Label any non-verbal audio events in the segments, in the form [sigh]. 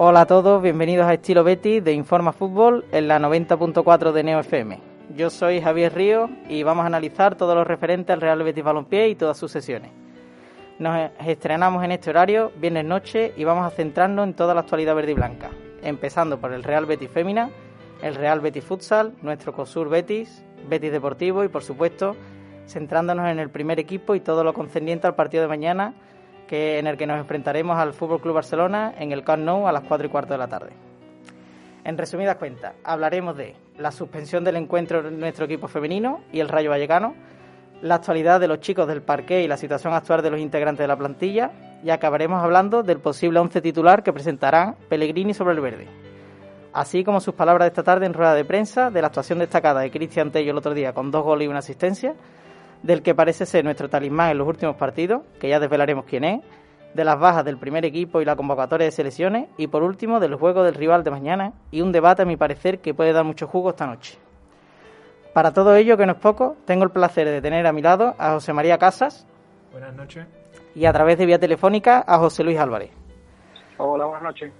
Hola a todos, bienvenidos a Estilo Betty de Informa Fútbol en la 90.4 de Neo FM. Yo soy Javier Río y vamos a analizar todo lo referente al Real Betis Balompié y todas sus sesiones. Nos estrenamos en este horario, viernes noche, y vamos a centrarnos en toda la actualidad verde y blanca, empezando por el Real Betis Fémina, el Real Betis Futsal, nuestro COSUR Betis, Betis Deportivo y, por supuesto, centrándonos en el primer equipo y todo lo concerniente al partido de mañana que, en el que nos enfrentaremos al Fútbol Club Barcelona en el Camp Nou a las 4 y cuarto de la tarde. En resumidas cuentas, hablaremos de la suspensión del encuentro de nuestro equipo femenino y el Rayo Vallecano, la actualidad de los chicos del parque y la situación actual de los integrantes de la plantilla, y acabaremos hablando del posible once titular que presentarán Pellegrini sobre el verde. Así como sus palabras de esta tarde en rueda de prensa de la actuación destacada de Cristian Tello el otro día con dos goles y una asistencia, del que parece ser nuestro talismán en los últimos partidos, que ya desvelaremos quién es, de las bajas del primer equipo y la convocatoria de selecciones, y por último del juego del rival de mañana, y un debate a mi parecer que puede dar mucho jugo esta noche. Para todo ello, que no es poco, tengo el placer de tener a mi lado a José María Casas. Buenas noches. Y a través de vía telefónica a José Luis Álvarez. Hola, buenas noches.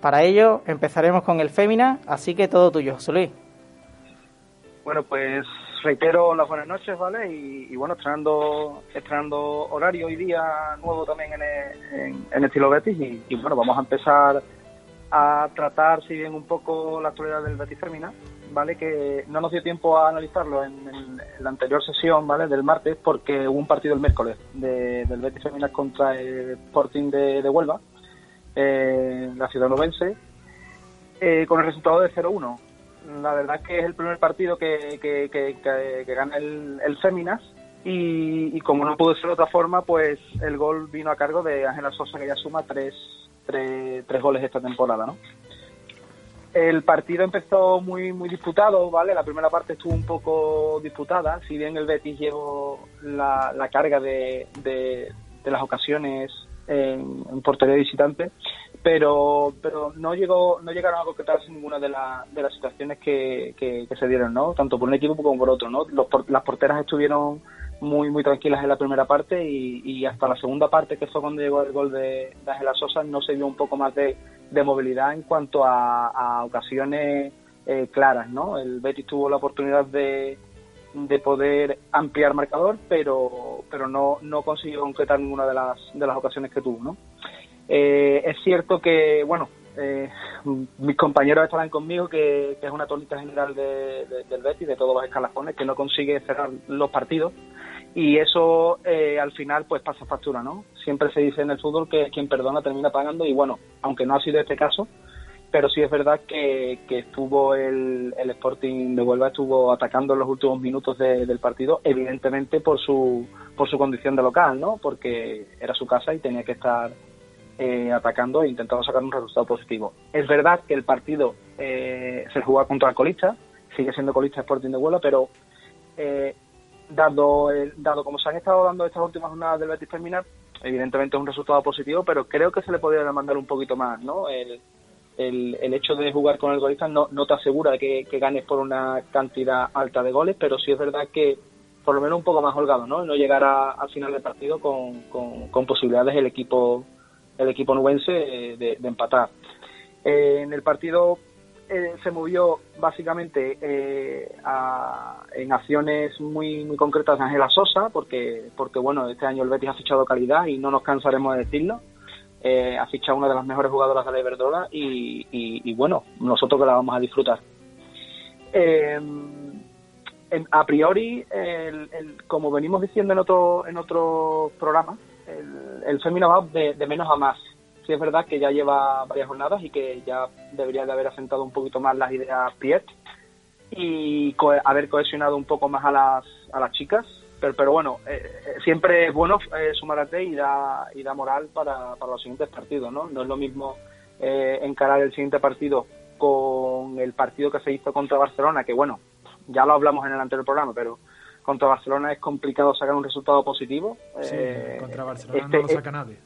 Para ello empezaremos con el Fémina, así que todo tuyo, José Luis. Bueno, pues reitero las buenas noches, ¿vale? Y, bueno, estrenando, estrenando horario hoy día nuevo también en, en, Estilo Betis y, bueno, vamos a empezar a tratar, si bien un poco la actualidad del Betis Femina, ¿vale? Que no nos dio tiempo a analizarlo en, la anterior sesión, ¿vale? Del martes, porque hubo un partido el miércoles del Betis Femina contra el Sporting de, Huelva, eh, la ciudad novense, eh, con el resultado de 0-1 la verdad es que es el primer partido que, que, gana el, el Féminas y, como no pudo ser de otra forma, pues el gol vino a cargo de Ángela Sosa que ya suma tres, tres, tres goles esta temporada, ¿no? El partido empezó muy muy disputado, ¿vale? La primera parte estuvo un poco disputada, si bien el Betis llevó la, la carga de, de, las ocasiones en, en portería visitante, pero pero no llegó no llegaron a concretarse ninguna de, de las situaciones que, que, se dieron no tanto por un equipo como por otro no las porteras estuvieron muy muy tranquilas en la primera parte y, hasta la segunda parte que fue cuando llegó el gol de, de Sosa no se vio un poco más de, movilidad en cuanto a, ocasiones eh, claras no el Betis tuvo la oportunidad de de poder ampliar marcador pero pero no no consiguió concretar ninguna de las de las ocasiones que tuvo no eh, es cierto que, bueno, eh, mis compañeros estarán conmigo que, es una tónica general del Betis, de todos los escalafones, que no consigue cerrar los partidos y eso eh, al final pues pasa factura, ¿no? Siempre se dice en el fútbol que quien perdona termina pagando y bueno, aunque no ha sido este caso, pero sí es verdad que, estuvo el, Sporting de Huelva estuvo atacando en los últimos minutos del partido, evidentemente por su por su condición de local, ¿no? Porque era su casa y tenía que estar eh, atacando e intentando sacar un resultado positivo. Es verdad que el partido eh, se jugó contra el colista, sigue siendo colista Sporting de Huelva, pero eh, dado, dado como se han estado dando estas últimas jornadas del Betis Terminal, evidentemente es un resultado positivo, pero creo que se le podría demandar un poquito más, ¿no? El, el, hecho de jugar con el golista no, no te asegura que, que ganes por una cantidad alta de goles, pero sí es verdad que por lo menos un poco más holgado, ¿no? No llegar al final del partido con, con, con posibilidades el equipo el equipo nubense eh, de, empatar. Eh, en el partido eh, se movió básicamente en acciones muy muy concretas de Ángela Sosa, porque, porque bueno, este año el Betis ha fichado calidad y no nos cansaremos de decirlo. ha fichado una de las mejores jugadoras de la Iberdrola y, y, bueno, nosotros que la vamos a disfrutar. a priori, como venimos diciendo en otro, en otro programa, el, el va de, menos a más. Sí es verdad que ya lleva varias jornadas y que ya debería de haber asentado un poquito más las ideas Piet y haber cohesionado un poco más a las, a las chicas. Pero, pero bueno, eh, eh, siempre es bueno eh, sumar a T y da, y da moral para, para los siguientes partidos, ¿no? No es lo mismo encarar el siguiente partido con el partido que se hizo contra Barcelona, que bueno, ya lo hablamos en el anterior programa, pero contra Barcelona es complicado sacar un resultado positivo. Sí, eh, contra Barcelona este no lo saca nadie.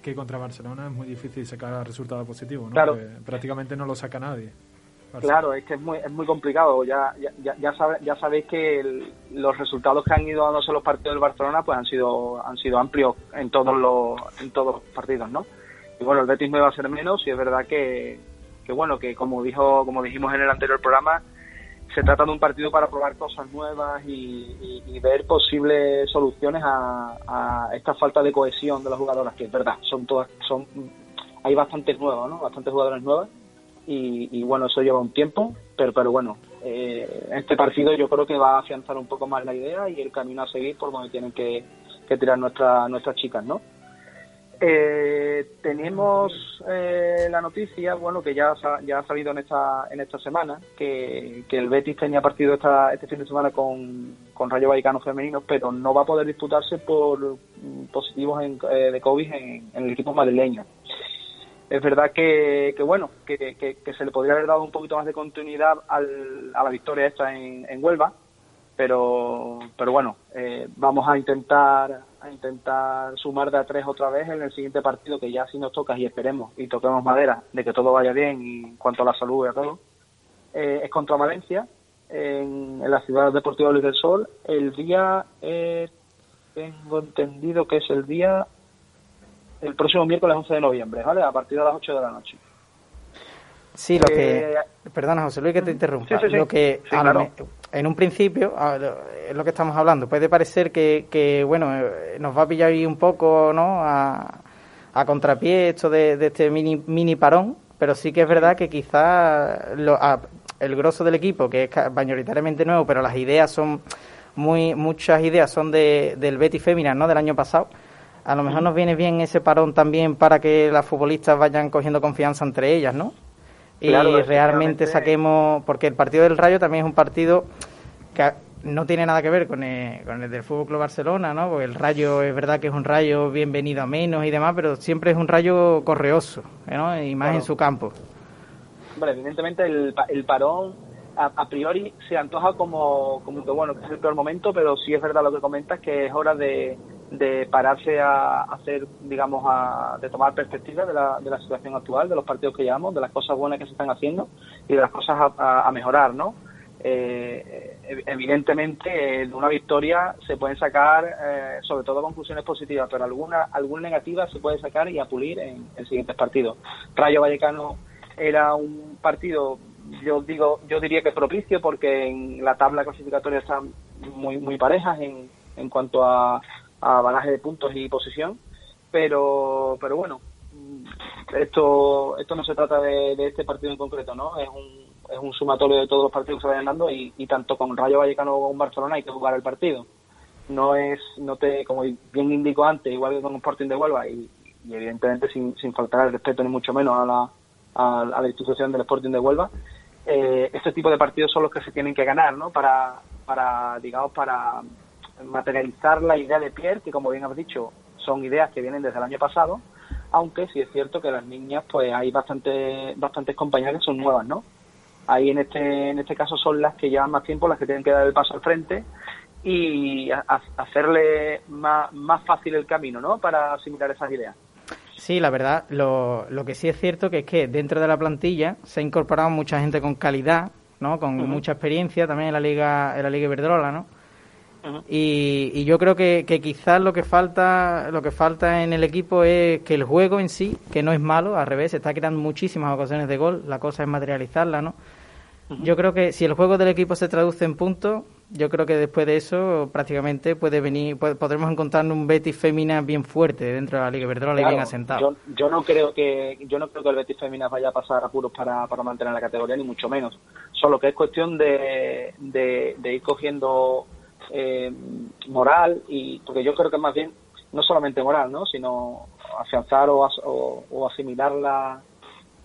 Que contra Barcelona es muy difícil sacar resultado positivo, ¿no? Claro. prácticamente no lo saca nadie. Claro, es que es muy, es muy complicado. Ya, ya, ya, ya sabéis que los resultados que han ido dándose los partidos del Barcelona pues han sido han sido amplios en todos los en todos los partidos, ¿no? bueno, el Betis me va a ser menos y es verdad que, que bueno, que como dijo, como dijimos en el anterior programa, se trata de un partido para probar cosas nuevas y, ver posibles soluciones a, esta falta de cohesión de las jugadoras, que es verdad, son todas, son, hay bastantes nuevas, ¿no? Bastantes jugadoras nuevas y, bueno, eso lleva un tiempo, pero, pero bueno, eh, este partido yo creo que va a afianzar un poco más la idea y el camino a seguir por donde tienen que, que tirar nuestra, nuestras chicas, ¿no? Eh, tenemos eh, la noticia, bueno, que ya, ya ha salido en esta, en esta semana, que, el Betis tenía partido esta, este fin de semana con, con Rayo Vallecano femenino, pero no va a poder disputarse por mm, positivos eh, de COVID en, el equipo madrileño. Es verdad que, que bueno, que, que, se le podría haber dado un poquito más de continuidad al, a la victoria esta en, en Huelva, pero, pero bueno, eh, vamos a intentar a intentar sumar de a tres otra vez en el siguiente partido que ya si nos toca y esperemos y toquemos madera de que todo vaya bien y en cuanto a la salud y a todo eh, es contra Valencia en, la ciudad deportiva Luis del Sol. El día eh, tengo entendido que es el día el próximo miércoles 11 de noviembre vale a partir de las 8 de la noche Sí, lo que. Eh, perdona, José Luis, que te interrumpa. Lo que en un principio, es lo que estamos hablando, puede parecer que, que, bueno, eh, nos va a pillar ahí un poco, ¿no? A, a contrapié esto de, este mini, mini parón, pero sí que es verdad que quizás el grosso del equipo, que es mayoritariamente nuevo, pero las ideas son. muy Muchas ideas son de, del Betty Fémina, ¿no? Del año pasado. A lo mejor nos viene bien ese parón también para que las futbolistas vayan cogiendo confianza entre ellas, ¿no? Y realmente saquemos, porque el partido del Rayo también es un partido que no tiene nada que ver con el, con el del Fútbol Club Barcelona, ¿no? Porque el Rayo es verdad que es un Rayo bienvenido a menos y demás, pero siempre es un Rayo correoso, ¿no? Y más en su campo. Evidentemente el, el parón a, priori se antoja como, como que bueno, que es el peor momento, pero sí es verdad lo que comentas que es hora de, de pararse a hacer, digamos, a, de tomar perspectiva de la, de la situación actual, de los partidos que llevamos, de las cosas buenas que se están haciendo y de las cosas a, mejorar, ¿no? Eh, evidentemente, de una victoria se pueden sacar, eh, sobre todo, conclusiones positivas, pero alguna, alguna negativa se puede sacar y apulir en, en siguientes partidos. Rayo Vallecano era un partido yo digo yo diría que propicio porque en la tabla clasificatoria están muy muy parejas en, en cuanto a, a bagaje de puntos y posición, pero, pero bueno, esto, esto no se trata de, este partido en concreto, ¿no? Es un, es un sumatorio de todos los partidos que se vayan dando y, tanto con Rayo Vallecano como con Barcelona hay que jugar el partido. No es, no te, como bien indicó antes, igual que con Sporting de Huelva y, evidentemente sin, sin faltar el respeto ni mucho menos a la, a, la institución del Sporting de Huelva, eh, este tipo de partidos son los que se tienen que ganar, ¿no? Para, para digamos, para materializar la idea de Pierre, que como bien has dicho, son ideas que vienen desde el año pasado, aunque sí es cierto que las niñas, pues hay bastante, bastantes compañeras que son nuevas, ¿no? Ahí en este, en este caso son las que llevan más tiempo, las que tienen que dar el paso al frente y hacerle más, más fácil el camino, ¿no? Para asimilar esas ideas. Sí, la verdad, lo, lo que sí es cierto que es que dentro de la plantilla se ha incorporado mucha gente con calidad, ¿no? Con mucha experiencia también en la Liga, en la Liga Iberdrola, ¿no? Y, yo creo que, que, quizás lo que falta lo que falta en el equipo es que el juego en sí, que no es malo, al revés, se está creando muchísimas ocasiones de gol, la cosa es materializarla, ¿no? Yo creo que si el juego del equipo se traduce en puntos, yo creo que después de eso prácticamente puede venir, podremos encontrar un Betis Femina bien fuerte dentro de la Liga Verdrola y bien asentado. Yo, no creo que yo no creo que el Betis Femina vaya a pasar apuros para, para mantener la categoría ni mucho menos. Solo que es cuestión de, de ir cogiendo eh, moral y porque yo creo que más bien no solamente moral no sino afianzar o, o, asimilar la,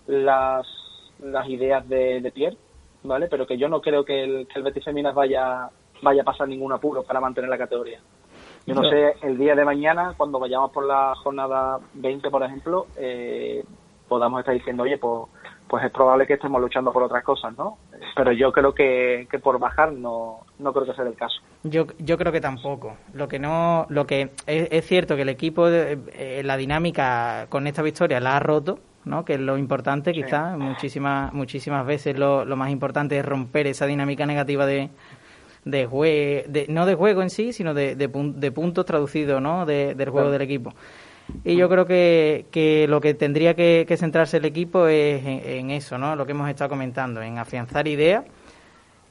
las, las ideas de, de, Pierre vale pero que yo no creo que el, que el Betis Feminas vaya vaya a pasar ningún apuro para mantener la categoría yo no, sé el día de mañana cuando vayamos por la jornada 20 por ejemplo eh, podamos estar diciendo oye pues pues es probable que estemos luchando por otras cosas, ¿no? Pero yo creo que, que por bajar no, no creo que sea el caso. Yo, yo creo que tampoco. Lo que no, lo que es, cierto que el equipo, eh, la dinámica con esta victoria la ha roto, ¿no? Que es lo importante, quizás. Muchísimas, muchísimas veces lo, lo más importante es romper esa dinámica negativa de, de juego, no de juego en sí, sino de, de, puntos traducidos, ¿no? del juego del equipo. Y yo creo que, que lo que tendría que, centrarse el equipo es en, eso, ¿no? Lo que hemos estado comentando, en afianzar ideas,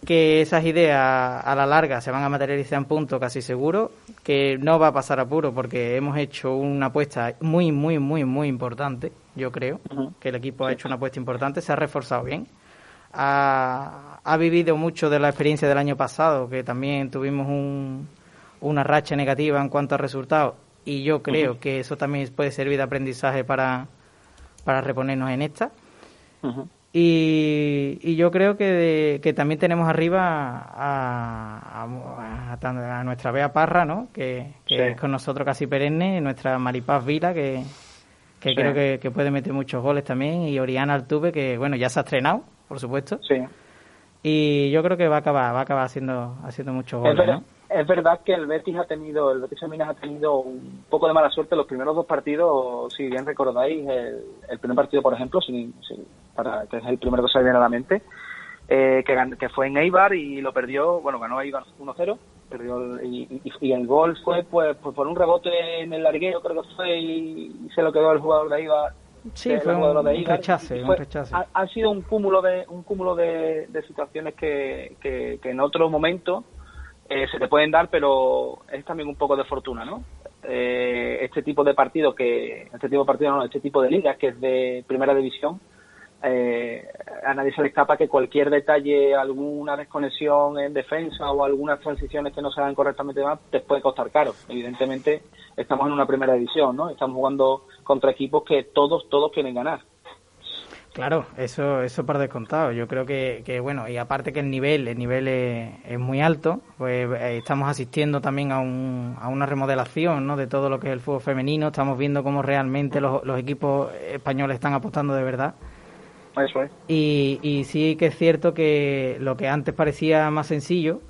que esas ideas a la larga se van a materializar en punto casi seguro, que no va a pasar apuro porque hemos hecho una apuesta muy, muy, muy, muy importante, yo creo, que el equipo ha hecho una apuesta importante, se ha reforzado bien. Ha, ha vivido mucho de la experiencia del año pasado, que también tuvimos un, una racha negativa en cuanto a resultados y yo creo que eso también puede servir de aprendizaje para, para reponernos en esta. Y, y, yo creo que, que también tenemos arriba a, a, nuestra Bea Parra, ¿no? que, es con nosotros casi perenne, nuestra Maripaz Vila, que, que creo que, que, puede meter muchos goles también, y Oriana Altuve, que bueno, ya se ha estrenado, por supuesto. Sí. Y yo creo que va a acabar, va a acabar haciendo, haciendo muchos goles, ¿no? Es verdad que el Betis ha tenido, el Betis Minas ha tenido un poco de mala suerte los primeros dos partidos, si bien recordáis, el, primer partido, por ejemplo, para, que es el primero que se viene a la mente, eh, que, que, fue en Eibar y lo perdió, bueno, ganó Eibar 1-0, perdió y, el gol fue pues, pues, por un rebote en el larguero, creo que fue, y, se lo quedó el jugador de Eibar. Sí, fue un, rechace, un rechace. Ha, sido un cúmulo de un cúmulo de, situaciones que, que en otro momento eh, se te pueden dar, pero es también un poco de fortuna, ¿no? Eh, este tipo de partido que, este tipo de partido no, este tipo de ligas que es de primera división, eh, a nadie se le escapa que cualquier detalle, alguna desconexión en defensa o algunas transiciones que no se hagan correctamente más, te puede costar caro. Evidentemente, estamos en una primera división, ¿no? Estamos jugando contra equipos que todos, todos quieren ganar. Claro, eso, eso por descontado. Yo creo que, que, bueno, y aparte que el nivel, el nivel es, muy alto, pues eh, estamos asistiendo también a, un, a una remodelación ¿no? de todo lo que es el fútbol femenino. Estamos viendo cómo realmente los, los equipos españoles están apostando de verdad. Eso es. Y, y sí que es cierto que lo que antes parecía más sencillo,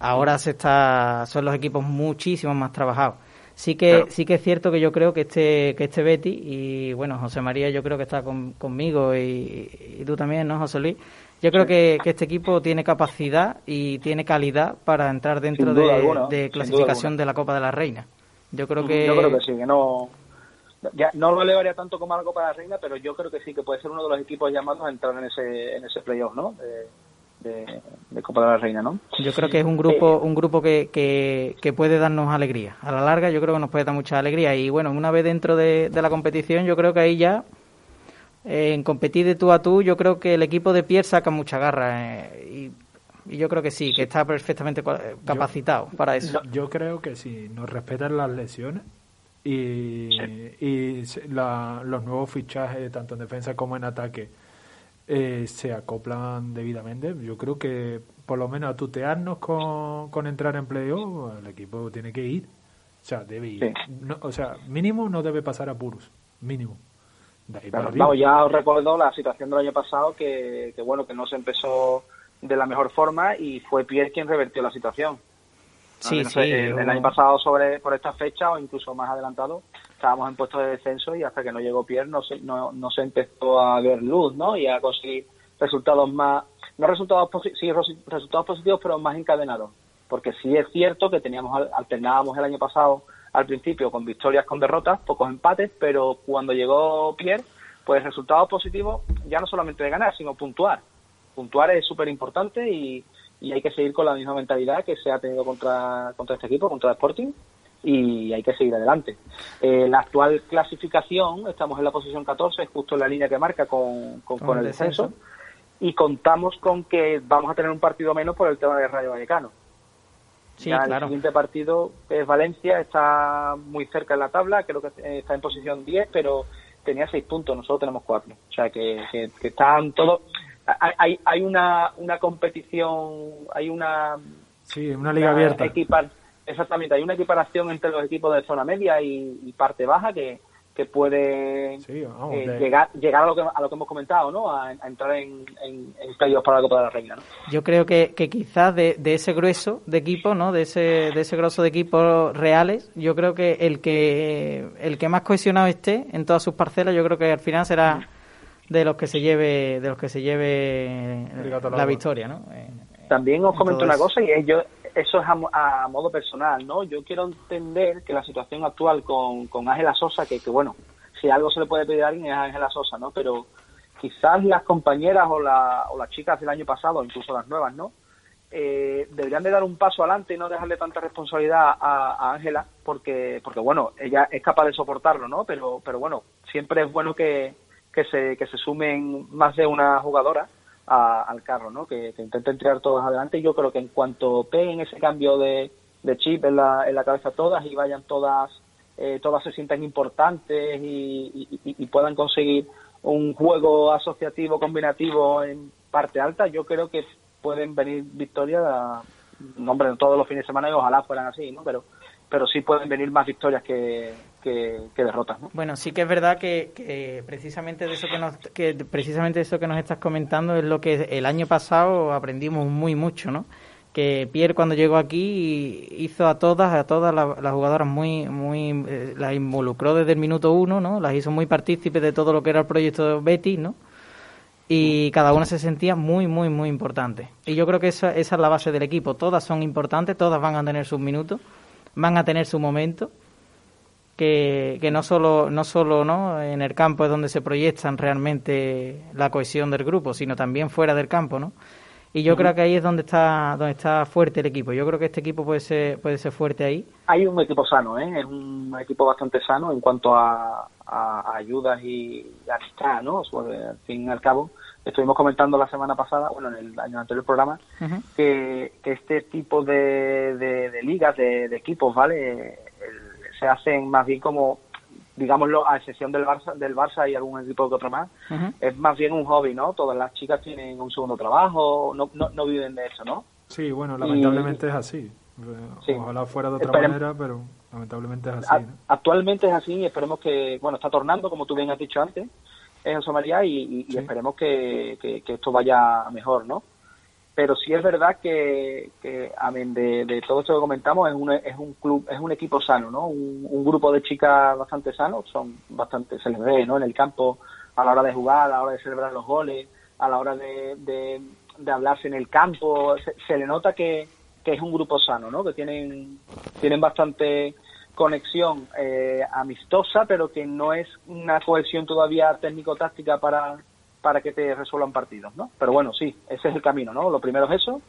ahora se está, son los equipos muchísimo más trabajados. Sí que, sí que es cierto que yo creo que este, que este Betty, y bueno, José María yo creo que está conmigo y, tú también, ¿no, José Luis? Yo creo que, este equipo tiene capacidad y tiene calidad para entrar dentro de, clasificación de la Copa de la Reina. Yo creo que... Yo creo que sí, que no... Ya, no lo elevaría tanto como a la Copa de la Reina, pero yo creo que sí, que puede ser uno de los equipos llamados a entrar en ese, en ese playoff, ¿no? De, Copa de la Reina, ¿no? Yo creo que es un grupo un grupo que, que, puede darnos alegría. A la larga yo creo que nos puede dar mucha alegría. Y bueno, una vez dentro de, la competición yo creo que ahí ya, eh, en competir de tú a tú, yo creo que el equipo de Pierre saca mucha garra. Eh, y, yo creo que sí, que está perfectamente capacitado para eso. Yo creo que si nos respetan las lesiones y, y los nuevos fichajes, tanto en defensa como en ataque, eh, se acoplan debidamente. Yo creo que por lo menos a tutearnos con, con entrar en playoff, el equipo tiene que ir. O sea, debe ir. o sea, mínimo no debe pasar a puros. Mínimo. ya os recuerdo la situación del año pasado que, que, bueno, que no se empezó de la mejor forma y fue Pierre quien revertió la situación. Sí, sí. el, año pasado sobre por esta fecha o incluso más adelantado estábamos en puestos de descenso y hasta que no llegó Pierre no se, no, no se empezó a ver luz, ¿no? Y a conseguir resultados más, no resultados, sí, resultados positivos, pero más encadenados. Porque sí es cierto que teníamos, alternábamos el año pasado al principio con victorias, con derrotas, pocos empates, pero cuando llegó Pierre, pues resultados positivos ya no solamente de ganar, sino puntuar. Puntuar es súper importante y, y hay que seguir con la misma mentalidad que se ha tenido contra, contra este equipo, contra el Sporting, y hay que seguir adelante. Eh, la actual clasificación, estamos en la posición 14, justo en la línea que marca con, con, el descenso, y contamos con que vamos a tener un partido menos por el tema de Rayo Vallecano. Sí, claro. El siguiente partido es Valencia, está muy cerca en la tabla, creo que está en posición 10, pero tenía 6 puntos, nosotros tenemos 4. O sea que, que, están todos. Hay, hay una, una competición, hay una. Sí, una liga abierta. Equipar, Exactamente, hay una equiparación entre los equipos de zona media y, parte baja que, que puede eh, llegar, llegar a lo que, a lo que hemos comentado, ¿no? A, entrar en, en, para la Copa de la Reina, ¿no? Yo creo que, que quizás de, de, ese grueso de equipos, ¿no? De ese, de ese grueso de equipos reales, yo creo que el que el que más cohesionado esté en todas sus parcelas, yo creo que al final será de los que se lleve de los que se lleve la victoria, ¿no? También os comento una cosa y es yo eso es a, modo personal, ¿no? Yo quiero entender que la situación actual con, con Ángela Sosa, que, que bueno, si algo se le puede pedir a alguien es Ángela Sosa, ¿no? Pero quizás las compañeras o, la, o las chicas del año pasado, incluso las nuevas, ¿no? Eh, deberían de dar un paso adelante y no dejarle tanta responsabilidad a Ángela, porque, porque bueno, ella es capaz de soportarlo, ¿no? Pero, pero bueno, siempre es bueno que, que, se, que se sumen más de una jugadora al carro, ¿no? Que, intenten tirar todas adelante. Y yo creo que en cuanto peguen ese cambio de, chip en la, en la cabeza todas y vayan todas, eh, todas se sientan importantes y, puedan conseguir un juego asociativo combinativo en parte alta, yo creo que pueden venir victorias, hombre, todos los fines de semana y ojalá fueran así, ¿no? Pero, pero sí pueden venir más victorias que, que, derrotas. ¿no? Bueno, sí que es verdad que, precisamente de eso que nos que precisamente eso que nos estás comentando es lo que el año pasado aprendimos muy mucho, ¿no? Que Pierre cuando llegó aquí hizo a todas a todas las, jugadoras muy muy eh, las involucró desde el minuto uno, ¿no? Las hizo muy partícipes de todo lo que era el proyecto Betty, ¿no? y cada una se sentía muy, muy, muy importante. Y yo creo que esa, esa es la base del equipo. Todas son importantes, todas van a tener sus minutos, van a tener su momento que, que no solo no solo no en el campo es donde se proyectan realmente la cohesión del grupo sino también fuera del campo no y yo creo que ahí es donde está donde está fuerte el equipo. Yo creo que este equipo puede ser puede ser fuerte ahí. Hay un equipo sano ¿eh? es un equipo bastante sano en cuanto a, ayudas y amistad no al fin y al cabo estuvimos comentando la semana pasada, bueno, en el año anterior programa, que, este tipo de, de, ligas, de, equipos, ¿vale? Se hacen más bien como, digámoslo, a excepción del Barça, del Barça y algún equipo que otro más, es más bien un hobby, ¿no? Todas las chicas tienen un segundo trabajo, no, no, viven de eso, ¿no? Sí, bueno, lamentablemente es así. Ojalá fuera de otra manera, pero lamentablemente es así. Actualmente es así y esperemos que, bueno, está tornando, como tú bien has dicho antes, en Somalia y, y, esperemos que, que, esto vaya mejor, ¿no? Pero sí es verdad que, que amén de, de, todo esto que comentamos, es un, es un club, es un equipo sano, ¿no? Un, grupo de chicas bastante sanos, son bastante, se les ve, ¿no? En el campo, a la hora de jugar, a la hora de celebrar los goles, a la hora de, de, hablarse en el campo, se, le nota que, que es un grupo sano, ¿no? Que tienen, tienen bastante conexión eh, amistosa, pero que no es una cohesión todavía técnico-táctica para, para que te resuelvan partidos, ¿no? Pero bueno, sí, ese es el camino, ¿no? Lo primero es eso,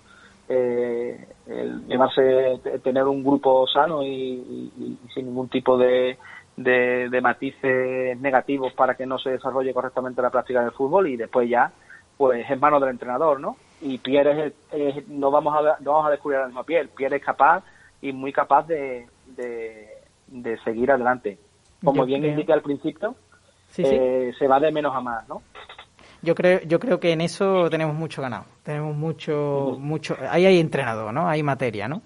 eh, el llevarse, tener un grupo sano y, sin ningún tipo de, de, matices negativos para que no se desarrolle correctamente la práctica del fútbol y después ya, pues es mano del entrenador, ¿no? Y Pierre es, no vamos a no vamos a descubrir la misma Pierre, Pierre es capaz y muy capaz de, de, seguir adelante. Como bien indica al principio, eh, se va de menos a más, ¿no? Yo creo, yo creo que en eso tenemos mucho ganado. Tenemos mucho, mucho. Ahí hay entrenador, ¿no? Hay materia, ¿no?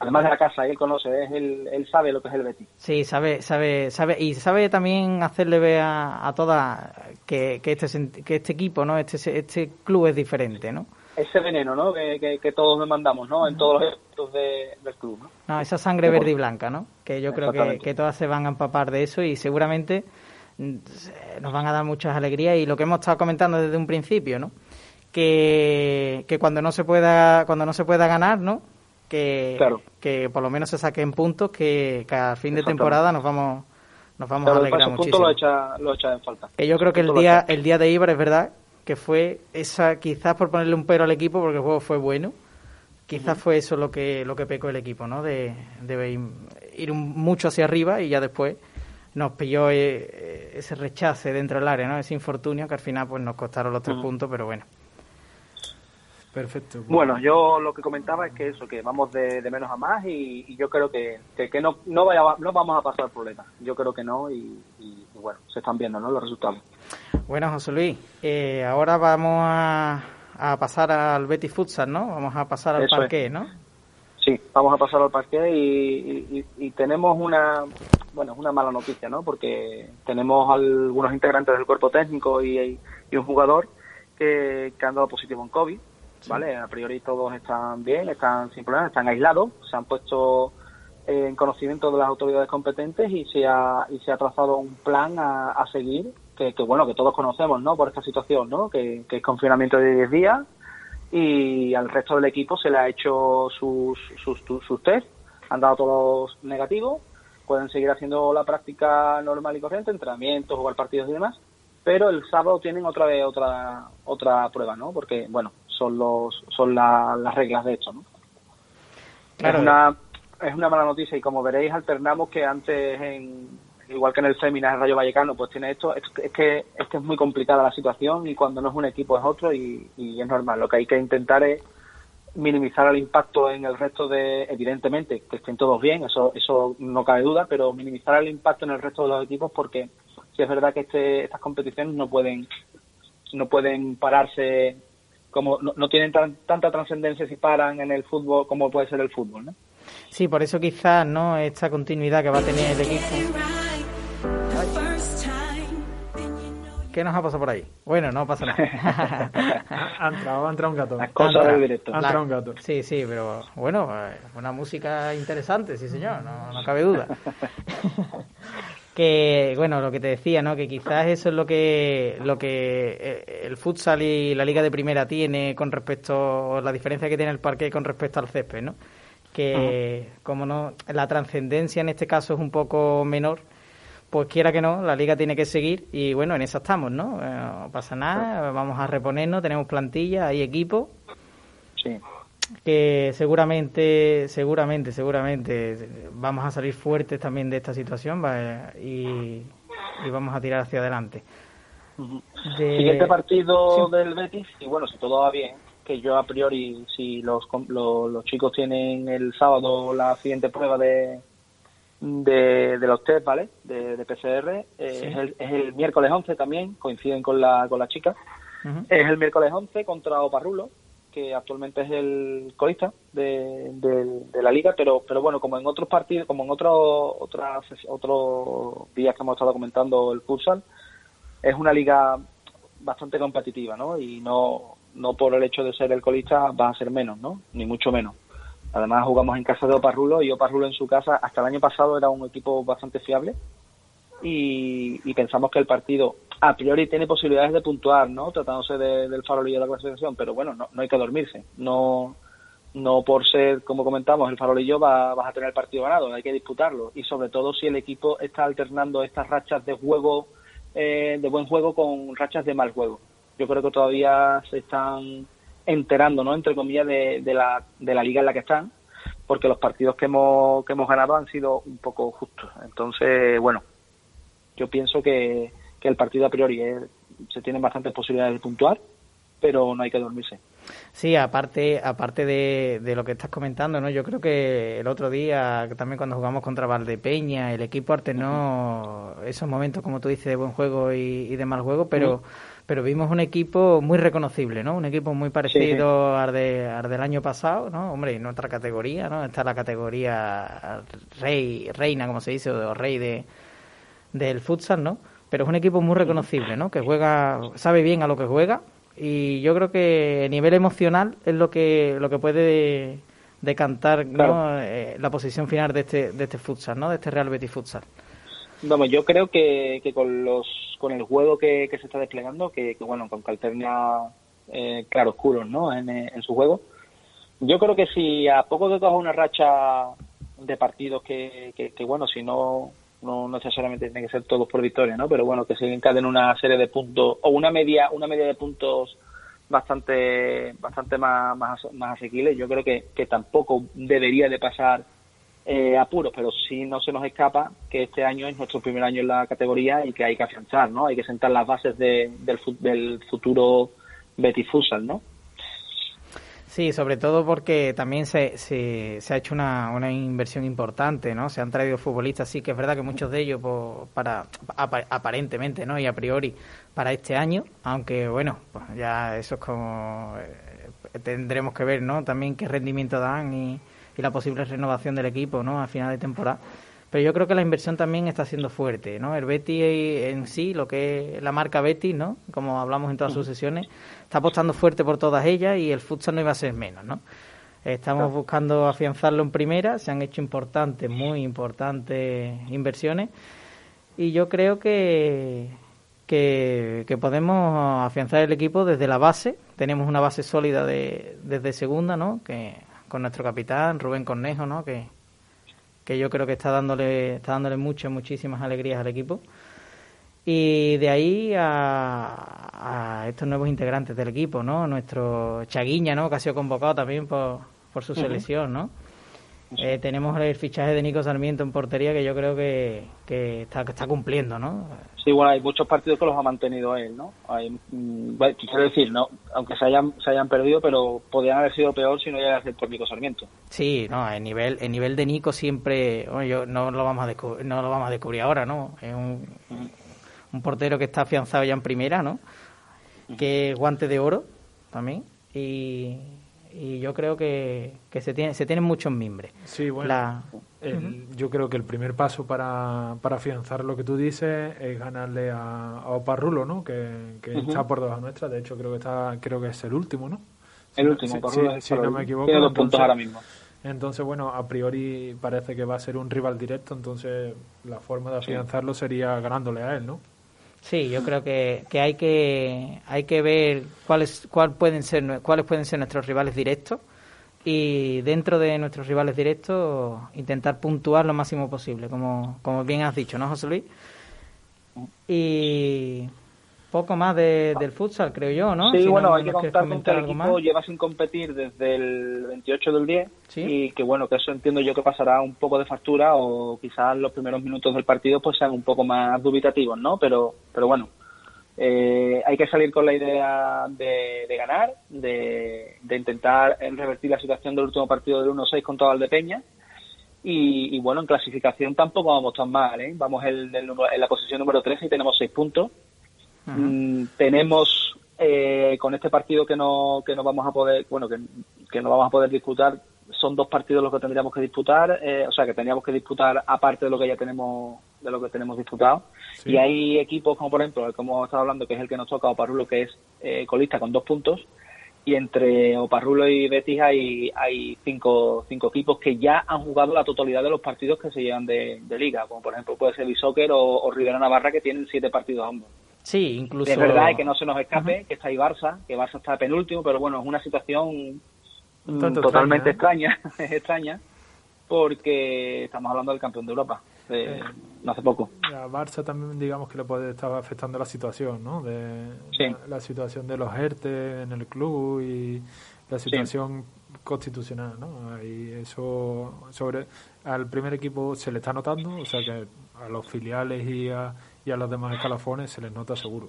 Además de la casa, él conoce, es él sabe lo que es el Betis. Sí, sabe, sabe, sabe y sabe también hacerle ver a, a todas que, que, este, que este equipo, ¿no? Este, este club es diferente, ¿no? ese veneno ¿no? que, que, todos demandamos ¿no? en todos los eventos del club. ¿no? no esa sangre verde y blanca, ¿no? que yo creo que, que, todas se van a empapar de eso y seguramente nos van a dar muchas alegrías y lo que hemos estado comentando desde un principio, ¿no? que, que cuando no se pueda cuando no se pueda ganar, ¿no? que, que por lo menos se saquen puntos que, que a fin de temporada nos vamos nos vamos a alegrar muchísimo. Lo echa, lo echa en falta. Que yo creo que el día el día de Ibar es verdad que fue esa, quizás por ponerle un pero al equipo, porque el juego fue bueno, quizás fue eso lo que, lo que pecó el equipo, ¿no? De, ir mucho hacia arriba y ya después nos pilló eh, ese rechace dentro del área, ¿no? Ese infortunio que al final pues nos costaron los tres puntos, pero bueno. Perfecto. Bueno, yo lo que comentaba es que eso, que vamos de, menos a más y, yo creo que, que, no, no, vaya, no vamos a pasar problemas. Yo creo que no y, y, bueno, se están viendo ¿no? los resultados. Bueno, José Luis, eh, ahora vamos a, a, pasar al Betty Futsal, ¿no? Vamos a pasar al parque, ¿no? Sí, vamos a pasar al parque y, y, tenemos una, bueno, una mala noticia, ¿no? Porque tenemos algunos integrantes del cuerpo técnico y, un jugador que, que han dado positivo en COVID ¿vale? A priori todos están bien, están sin problemas, están aislados, se han puesto en conocimiento de las autoridades competentes y se ha, y se ha trazado un plan a, seguir que, bueno, que todos conocemos, ¿no? Por esta situación, ¿no? Que, es confinamiento de 10 días y al resto del equipo se le ha hecho sus, sus, sus test, han dado todos negativos, pueden seguir haciendo la práctica normal y corriente, entrenamientos, jugar partidos y demás, pero el sábado tienen otra vez otra otra prueba, ¿no? Porque, bueno, son los son las reglas de esto, ¿no? Claro. Es una, es una mala noticia y como veréis alternamos que antes en igual que en el seminar Rayo Vallecano pues tiene esto es, que es que es muy complicada la situación y cuando no es un equipo es otro y, es normal lo que hay que intentar es minimizar el impacto en el resto de evidentemente que estén todos bien eso eso no cabe duda pero minimizar el impacto en el resto de los equipos porque es verdad que este, estas competiciones no pueden no pueden pararse como no, tienen tanta trascendencia si paran en el fútbol como puede ser el fútbol ¿no? Sí, por eso quizás, ¿no? Esta continuidad que va a tener el equipo. ¿Qué nos ha pasado por ahí? Bueno, no pasa nada. [laughs] ha, entrado, ha entrado un gato. Las cosas del directo. Ha entrado un gato. Sí, sí, pero bueno, eh, una música interesante, sí señor, no, no cabe duda. [laughs] que bueno lo que te decía no que quizás eso es lo que lo que eh, el futsal y la liga de primera tiene con respecto la diferencia que tiene el parque con respecto al césped no que como no la trascendencia en este caso es un poco menor, pues quiera que no, la liga tiene que seguir y bueno, en eso estamos, ¿no? Eh, no pasa nada, vamos a reponernos, tenemos plantilla, hay equipo. Sí. Que seguramente, seguramente, seguramente vamos a salir fuertes también de esta situación y, vamos a tirar hacia adelante. Siguiente partido del Betis, y bueno, si todo va bien, que yo a priori, si los, los, chicos tienen el sábado la siguiente prueba de, de, los test, ¿vale? De, PCR, eh, es, el, es, el, miércoles 11 también, coinciden con la, con la chica. Es el miércoles 11 contra Oparrulo, que actualmente es el colista de, de, la liga, pero pero bueno, como en otros partidos, como en otros otras otros días que hemos estado comentando el futsal, es una liga bastante competitiva, ¿no? Y no no por el hecho de ser el colista va a ser menos, ¿no? Ni mucho menos. Además jugamos en casa de Oparrulo y Oparrulo en su casa hasta el año pasado era un equipo bastante fiable y, pensamos que el partido a priori tiene posibilidades de puntuar, ¿no? Tratándose del farolillo de la clasificación, pero bueno, no, no hay que dormirse. No no por ser, como comentamos, el farolillo va, vas a tener el partido ganado, hay que disputarlo. Y sobre todo si el equipo está alternando estas rachas de juego, eh, de buen juego con rachas de mal juego yo creo que todavía se están enterando, ¿no? Entre comillas, de, la, de la liga en la que están, porque los partidos que hemos, que hemos ganado han sido un poco justos. Entonces, bueno, yo pienso que, que el partido a priori se tienen bastantes posibilidades de puntuar, pero no hay que dormirse. Sí, aparte, aparte de, de, lo que estás comentando, ¿no? Yo creo que el otro día, también cuando jugamos contra Valdepeña, el equipo alternó esos momentos, como tú dices, de buen juego y, de mal juego, pero pero vimos un equipo muy reconocible, ¿no? Un equipo muy parecido al, de, al del año pasado, ¿no? Hombre, en otra categoría, ¿no? Está la categoría rey, reina, como se dice, o rey de, del futsal, ¿no? Pero es un equipo muy reconocible, ¿no? Que juega, sabe bien a lo que juega y yo creo que a nivel emocional es lo que, lo que puede decantar ¿no? Eh, la posición final de este, de este futsal, ¿no? De este Real Betis futsal. Vamos, yo creo que, que con los con el juego que, se está desplegando, que, bueno, con Calternia eh, claroscuros ¿no? En, su juego, yo creo que si a poco de todas una racha de partidos que, que, bueno, si no, no necesariamente tiene que ser todos por victoria, ¿no? Pero bueno, que se encaden una serie de puntos o una media una media de puntos bastante bastante más, más, más asequibles, yo creo que, que tampoco debería de pasar eh, apuros, pero sí no se nos escapa que este año es nuestro primer año en la categoría y que hay que afianzar, ¿no? Hay que sentar las bases del, futuro Betty Futsal, ¿no? Sí, sobre todo porque también se, se, se ha hecho una, una, inversión importante, ¿no? Se han traído futbolistas, sí que es verdad que muchos de ellos, pues, para aparentemente, ¿no? Y a priori para este año, aunque bueno, pues ya eso es como eh, tendremos que ver, ¿no? También qué rendimiento dan y, y la posible renovación del equipo ¿no? a final de temporada. Pero yo creo que la inversión también está siendo fuerte, ¿no? El Betty en sí, lo que es la marca Betty, ¿no? Como hablamos en todas sus sesiones, está apostando fuerte por todas ellas y el futsal no iba a ser menos, ¿no? Estamos buscando afianzarlo en primera, se han hecho importantes, muy importantes inversiones y yo creo que, que, podemos afianzar el equipo desde la base. Tenemos una base sólida de, desde segunda, ¿no? Que con nuestro capitán Rubén Cornejo, ¿no? Que, que yo creo que está dándole está dándole muchas muchísimas alegrías al equipo. Y de ahí a, a estos nuevos integrantes del equipo, ¿no? Nuestro Chaguiña, ¿no? Que ha sido convocado también por, por su selección, ¿no? Eh, tenemos el fichaje de Nico Sarmiento en portería que yo creo que, que está, está cumpliendo, ¿no? Sí, bueno, hay muchos partidos que los ha mantenido él, ¿no? Hay, mm, quiero decir, no, aunque se hayan, se hayan perdido, pero podrían haber sido peor si no llegara a ser por Nico Sarmiento. Sí, no, el nivel, el nivel de Nico siempre, bueno, yo, no lo vamos a descubrir, no lo vamos a descubrir ahora, ¿no? Es un, un portero que está afianzado ya en primera, ¿no? Que guante de oro también y y yo creo que, que se, tiene, se tienen muchos mimbres. Sí, bueno, yo creo que el primer paso para, para afianzar lo que tú dices es ganarle a, a Oparrulo, ¿no? Que, que está por debajo nuestra, de hecho creo que está creo que es el último, ¿no? El último, si, no me equivoco. Tiene dos puntos ahora mismo. Entonces, bueno, a priori parece que va a ser un rival directo, entonces la forma de afianzarlo sería ganándole a él, ¿no? Sí, yo creo que, que hay que hay que ver cuáles cuál pueden ser cuáles pueden ser nuestros rivales directos y dentro de nuestros rivales directos intentar puntuar lo máximo posible, como, como bien has dicho, ¿no, José Luis? Y poco más de, del futsal, creo yo, ¿no? Sí, bueno, hay que contar con que el equipo lleva sin competir desde el 28 del 10 y que, bueno, que eso entiendo yo que pasará un poco de factura o quizás los primeros minutos del partido pues sean un poco más dubitativos, ¿no? Pero, pero bueno, eh, hay que salir con la idea de, ganar, de, intentar revertir la situación del último partido del 1-6 contra Valdepeña. Y, y bueno, en clasificación tampoco vamos tan mal, ¿eh? Vamos en, en la posición número 13 y tenemos 6 puntos Mm, tenemos eh, con este partido que no que no vamos a poder bueno que, que no vamos a poder disputar son dos partidos los que tendríamos que disputar eh, o sea que tendríamos que disputar aparte de lo que ya tenemos de lo que tenemos disputado. Y hay equipos como por ejemplo hemos estado hablando que es el que nos toca Oparrulo que es eh, colista con dos puntos y entre Oparrulo y Betis hay, hay cinco, cinco equipos que ya han jugado la totalidad de los partidos que se llevan de, liga, como por ejemplo puede ser Soccer o, o Rivera Navarra que tienen siete partidos ambos. Sí, incluso. Es verdad que no se nos escape, que está ahí Barça, que Barça está penúltimo, pero bueno, es una situación totalmente extraña, [laughs] es extraña, porque estamos hablando del campeón de Europa, no hace poco. A Barça también, digamos que le puede estar afectando la situación, ¿no? De, la, situación de los ERTE en el club y la situación constitucional, ¿no? Y eso sobre al primer equipo se le está notando, o sea que a los filiales y a y a los demás escalafones se les nota seguro.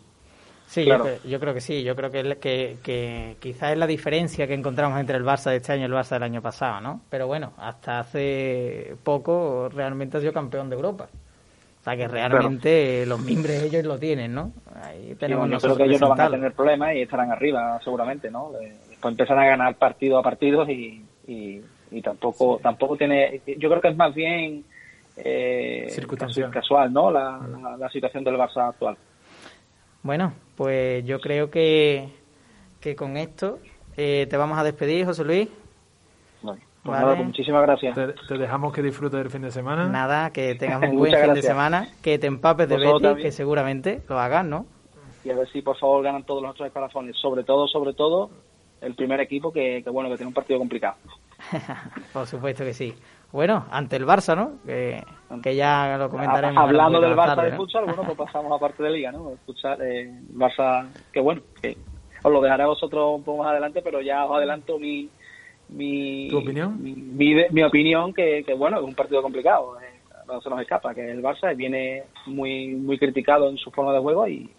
Sí, yo, creo que sí, yo creo que, que, que quizás es la diferencia que encontramos entre el Barça de este año y el Barça del año pasado, ¿no? Pero bueno, hasta hace poco realmente ha sido campeón de Europa. O sea que realmente los mimbres ellos lo tienen, ¿no? Ahí tenemos yo creo que ellos no van a tener problemas y estarán arriba seguramente, ¿no? Después empiezan a ganar partido a partido y, y, tampoco tampoco tiene... Yo creo que es más bien eh, casual, ¿no? La, la, situación del Barça actual. Bueno, pues yo creo que, que con esto eh, te vamos a despedir, José Luis. Pues pues muchísimas gracias. Te, dejamos que disfrutes del fin de semana. Nada, que [laughs] tengas un buen fin de semana, que te empapes de Betis, que seguramente lo hagas, ¿no? Y a ver si por favor ganan todos los otros escalafones, sobre todo, sobre todo, el primer equipo que, que bueno, que tiene un partido complicado. [laughs] por supuesto que sí. Bueno, ante el Barça, ¿no? Que, que ya lo comentaremos. Hablando del Barça de futsal, bueno, pues [laughs] pasamos a parte de liga, ¿no? Escuchar eh, Barça, que bueno, que os lo dejaré a vosotros un poco más adelante, pero ya os adelanto mi... mi ¿Tu opinión? Mi, mi, opinión, que, que, bueno, es un partido complicado, eh, no se nos escapa, que el Barça viene muy muy criticado en su forma de juego y,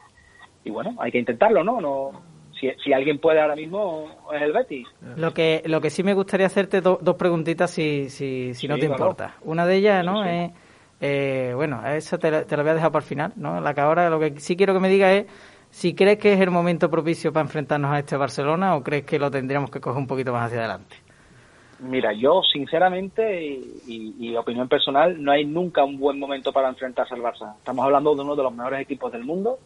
y bueno, hay que intentarlo, ¿no? No si, si alguien puede ahora mismo es el Betis. Lo que, lo que sí me gustaría hacerte dos preguntitas si, si, si no te importa. Una de ellas, ¿no? Es, eh, bueno, esa te, te la voy a dejar para el final, ¿no? La que ahora lo que sí quiero que me digas es si crees que es el momento propicio para enfrentarnos a este Barcelona o crees que lo tendríamos que coger un poquito más hacia adelante. Mira, yo sinceramente y, y, opinión personal, no hay nunca un buen momento para enfrentarse al Barça. Estamos hablando de uno de los mejores equipos del mundo,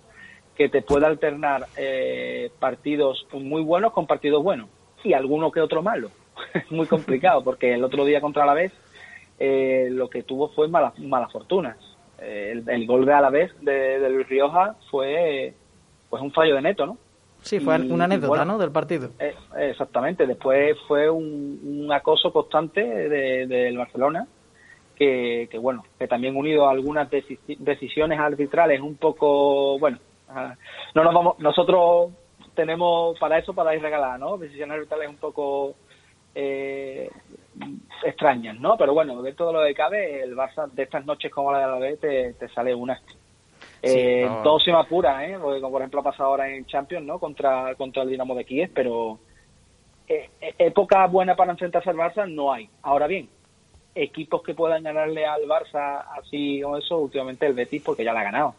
que te pueda alternar eh, partidos muy buenos con partidos buenos y alguno que otro malo. [laughs] es muy complicado porque el otro día contra la vez eh, lo que tuvo fue malas, malas fortunas. el, gol de Alavés de, de Luis Rioja fue pues un fallo de neto, ¿no? Sí, fue una anécdota, ¿no? Del partido. Eh, exactamente. Después fue un, acoso constante del Barcelona, que, bueno, que también unido a algunas decisiones arbitrales un poco, bueno, no nos vamos, nosotros tenemos para eso para ir regalar, ¿no? Decisiones arbitrales un poco eh, extrañas, ¿no? Pero bueno, de todo lo que cabe, el Barça de estas noches como la de la vez te, te sale una eh, Todo se me apura, ¿eh? Porque, como por ejemplo ha pasado ahora en Champions, ¿no? Contra, contra el Dinamo de Kiev, pero eh, eh, época buena para enfrentarse al Barça no hay. Ahora bien, equipos que puedan ganarle al Barça así o eso, últimamente el Betis, porque ya la ha ganado.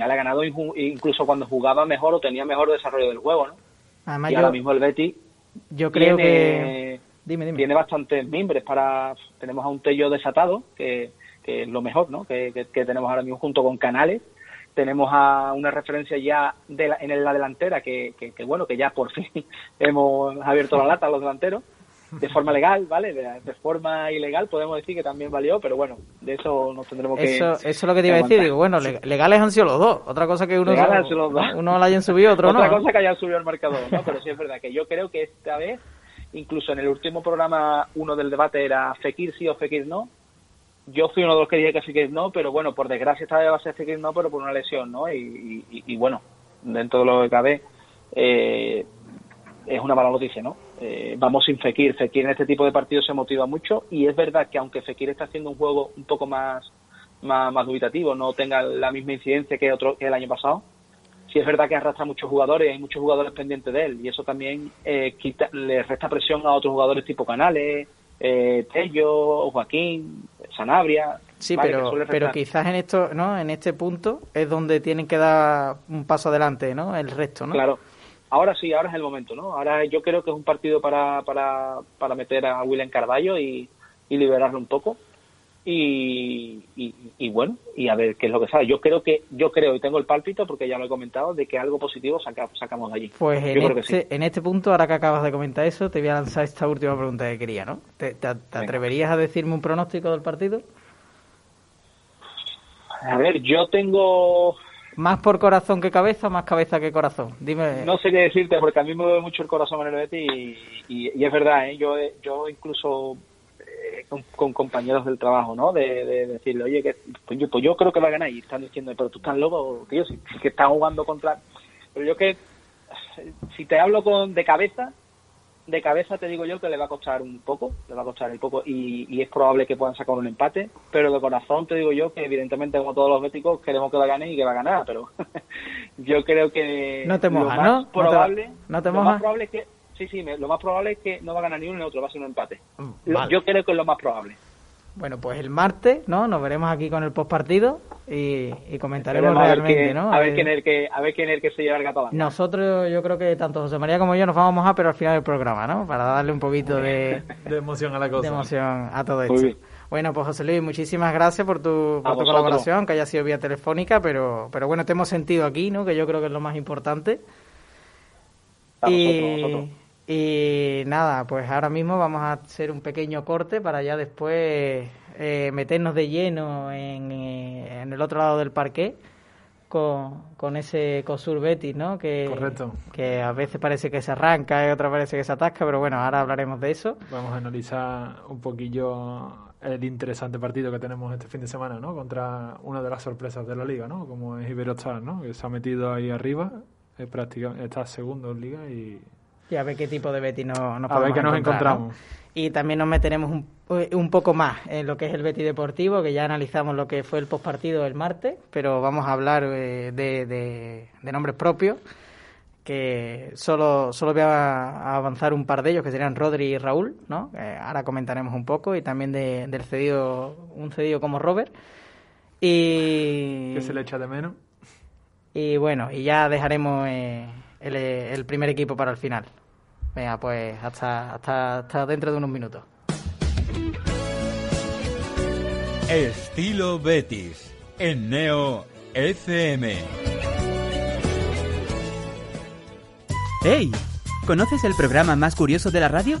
Ya la ha ganado incluso cuando jugaba mejor o tenía mejor desarrollo del juego, ¿no? y ahora mismo el Betis yo creo que dime, tiene bastantes mimbres para tenemos a un Tello desatado que que es lo mejor ¿no? que, tenemos ahora mismo junto con Canales. Tenemos a una referencia ya de la, en la delantera que, que, bueno, que ya por [laughs] fin hemos abierto la lata a los delanteros de forma legal, ¿vale? De, forma ilegal podemos decir que también valió, pero bueno, de eso nos tendremos que... Eso, eso es lo que te iba a decir, digo, bueno, legales han sido los dos, otra cosa que uno, uno lo hayan subido, otro no. Otra cosa que hayan subido el marcador, ¿no? Pero sí es verdad que yo creo que esta vez, incluso en el último programa, uno del debate era Fekir sí o Fekir no, yo fui uno de los que dije que Fekir no, pero bueno, por desgracia esta vez va a ser Fekir no, pero por una lesión, ¿no? Y, bueno, dentro de lo que cabe, eh, es una mala noticia, ¿no? Eh, vamos sin Fekir. Fekir en este tipo de partidos se motiva mucho y es verdad que aunque Fekir está haciendo un juego un poco más, más, dubitativo, no tenga la misma incidencia que, otro, que el año pasado, sí es verdad que arrastra muchos jugadores, hay muchos jugadores pendientes de él y eso también eh, quita, le resta presión a otros jugadores tipo Canales, eh, Tello, Joaquín, Sanabria. Sí, pero, pero quizás en esto, ¿no? En este punto es donde tienen que dar un paso adelante, ¿no? El resto, ¿no? Claro. Ahora sí, ahora es el momento, ¿no? Ahora yo creo que es un partido para, para, para meter a William Carballo y, y liberarlo un poco y, y, bueno, y a ver qué es lo que sale. Yo creo que, yo creo y tengo el pálpito, porque ya lo he comentado, de que algo positivo sacamos de allí. Pues en este, en este punto, ahora que acabas de comentar eso, te voy a lanzar esta última pregunta que quería, ¿no? ¿Te, atreverías a decirme un pronóstico del partido? A ver, yo tengo... ¿Más por corazón que cabeza o más cabeza que corazón? Dime. No sé qué decirte, porque a mí me mueve mucho el corazón en el y, y, es verdad, ¿eh? yo, yo incluso con, compañeros del trabajo, ¿no? De, decirle, oye, que pues yo, pues yo creo que va a ganar. Y están diciendo, pero tú estás loco, tío, si, que están jugando contra. Pero yo que, si te hablo con de cabeza, de cabeza te digo yo que le va a costar un poco, le va a costar un poco y, es probable que puedan sacar un empate, pero de corazón te digo yo que evidentemente como todos los béticos queremos que va a ganar y que va a ganar, pero [laughs] yo creo que no te mojas, más probable, no te, lo más probable es que Sí, sí, lo más probable es que no va a ganar ni uno ni otro, va a ser un empate. Mm, yo creo que es lo más probable. Bueno, pues el martes, ¿no? Nos veremos aquí con el postpartido y, y comentaremos realmente, ¿no? A, ver, quién es el que, a ver quién es el que se lleva el gato Nosotros, yo creo que tanto José María como yo nos vamos a mojar, pero al final del programa, ¿no? Para darle un poquito de, de emoción a la cosa. De emoción a todo esto. Bueno, pues José Luis, muchísimas gracias por tu, por tu colaboración, que haya sido vía telefónica, pero, pero bueno, te hemos sentido aquí, ¿no? Que yo creo que es lo más importante. y, y nada, pues ahora mismo vamos a hacer un pequeño corte para ya después eh, meternos de lleno en, eh, en, el otro lado del parque con, con ese Cosur Betis, ¿no? Que, Correcto. que a veces parece que se arranca y otra parece que se atasca, pero bueno, ahora hablaremos de eso. Vamos a analizar un poquillo el interesante partido que tenemos este fin de semana, ¿no? Contra una de las sorpresas de la liga, ¿no? Como es Iberostar, ¿no? Que se ha metido ahí arriba, es prácticamente, está segundo en liga y y a ver qué tipo de Betty no, nos A ver qué nos encontramos. Y también nos meteremos un, un, poco más en lo que es el Betty Deportivo, que ya analizamos lo que fue el postpartido del martes, pero vamos a hablar eh, de, de, nombres propios, que solo, solo voy a avanzar un par de ellos, que serían Rodri y Raúl, ¿no? ahora comentaremos un poco, y también de, del cedido, un cedido como Robert. Y... Que se le echa de menos. Y bueno, y ya dejaremos eh, el, el primer equipo para el final. Venga, pues hasta, hasta, hasta dentro de unos minutos. Estilo Betis en Neo FM. ¡Hey! ¿Conoces el programa más curioso de la radio?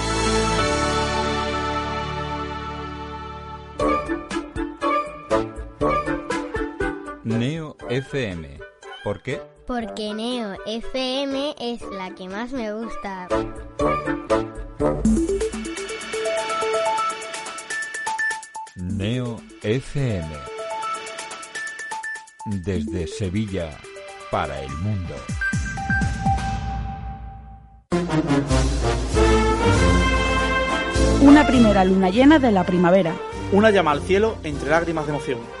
FM. ¿Por qué? Porque Neo FM es la que más me gusta. Neo FM. Desde Sevilla para el mundo. Una primera luna llena de la primavera. Una llama al cielo entre lágrimas de emoción.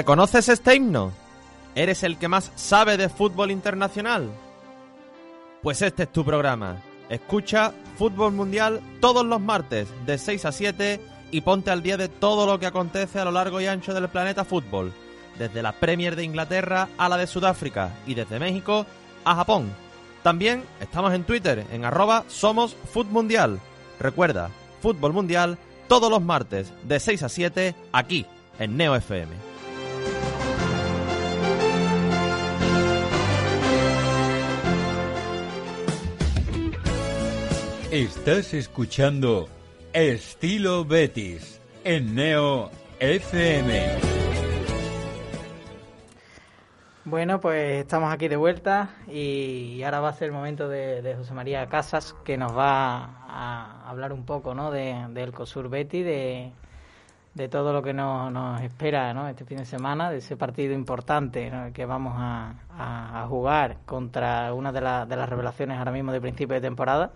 ¿Reconoces este himno? ¿Eres el que más sabe de fútbol internacional? Pues este es tu programa. Escucha Fútbol Mundial todos los martes de 6 a 7 y ponte al día de todo lo que acontece a lo largo y ancho del planeta fútbol, desde la Premier de Inglaterra a la de Sudáfrica y desde México a Japón. También estamos en Twitter en arroba somos Mundial. Recuerda, Fútbol Mundial todos los martes de 6 a 7 aquí en Neo FM. Estás escuchando Estilo Betis en Neo FM. Bueno, pues estamos aquí de vuelta y ahora va a ser el momento de, de José María Casas que nos va a hablar un poco ¿no? de, del COSUR Betty, de, de todo lo que nos, nos espera ¿no? este fin de semana, de ese partido importante que vamos a, a- a jugar contra una de, la- de las revelaciones ahora mismo de principio de temporada.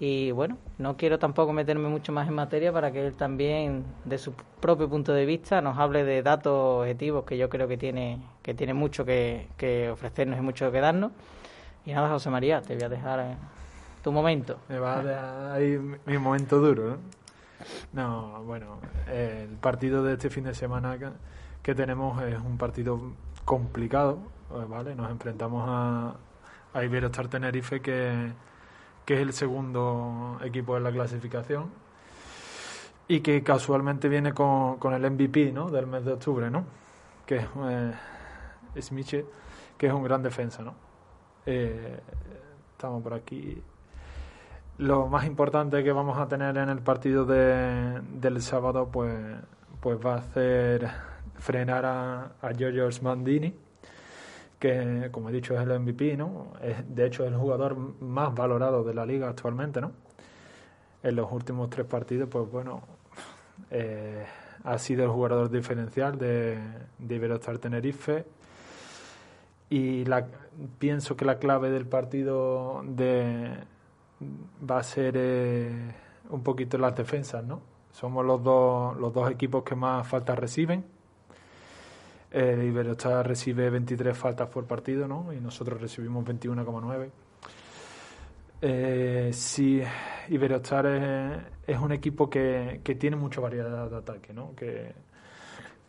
Y bueno, no quiero tampoco meterme mucho más en materia para que él también, de su propio punto de vista, nos hable de datos objetivos que yo creo que tiene, que tiene mucho que, que ofrecernos y mucho que darnos. Y nada, José María, te voy a dejar eh, tu momento. Me va a dejar ahí mi momento duro, ¿no? No, bueno, el partido de este fin de semana que, que tenemos es un partido complicado, ¿vale? Nos enfrentamos a, a Iberostar Tenerife, que, que es el segundo equipo de la clasificación y que casualmente viene con, con el MVP, ¿no? Del mes de octubre, ¿no? Que es eh, que es un gran defensa, ¿no? Eh, estamos por aquí. Lo más importante que vamos a tener en el partido de, del sábado, pues, pues va a ser frenar a, a Giorgio Mandini, que como he dicho es el MVP, ¿no? Es, de hecho es el jugador más valorado de la liga actualmente, ¿no? En los últimos tres partidos, pues bueno, eh, ha sido el jugador diferencial de, de Iberostar Tenerife y pienso que la clave del partido de, va a ser eh, un poquito las defensas, ¿no? Somos los dos, los dos equipos que más faltas reciben. Eh, Iberostar recibe 23 faltas por partido, ¿no? Y nosotros recibimos 21,9. Eh, sí, Iberostar es, es un equipo que, que tiene mucha variedad de ataque, ¿no? Que,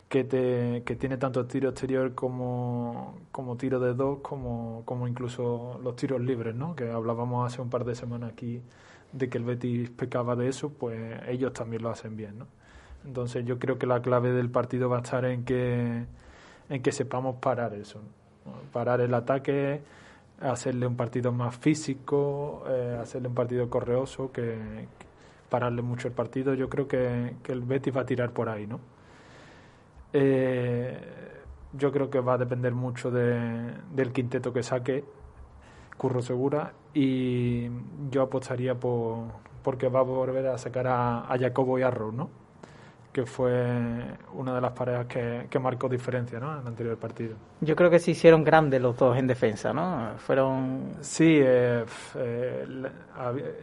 que, te, que tiene tanto tiro exterior como, como tiro de dos, como, como incluso los tiros libres, ¿no? Que hablábamos hace un par de semanas aquí de que el Betis pecaba de eso, pues ellos también lo hacen bien, ¿no? Entonces yo creo que la clave del partido va a estar en que, en que sepamos parar eso, parar el ataque, hacerle un partido más físico, eh, hacerle un partido correoso, que, pararle mucho el partido. Yo creo que, que el Betis va a tirar por ahí, ¿no? Eh, yo creo que va a depender mucho de, del quinteto que saque Curro Segura y yo apostaría por porque va a volver a sacar a, Jacobo y a ¿no? Que fue una de las parejas que, que, marcó diferencia ¿no? en el anterior partido. Yo creo que se hicieron grandes los dos en defensa, ¿no? Fueron... Sí, eh, eh,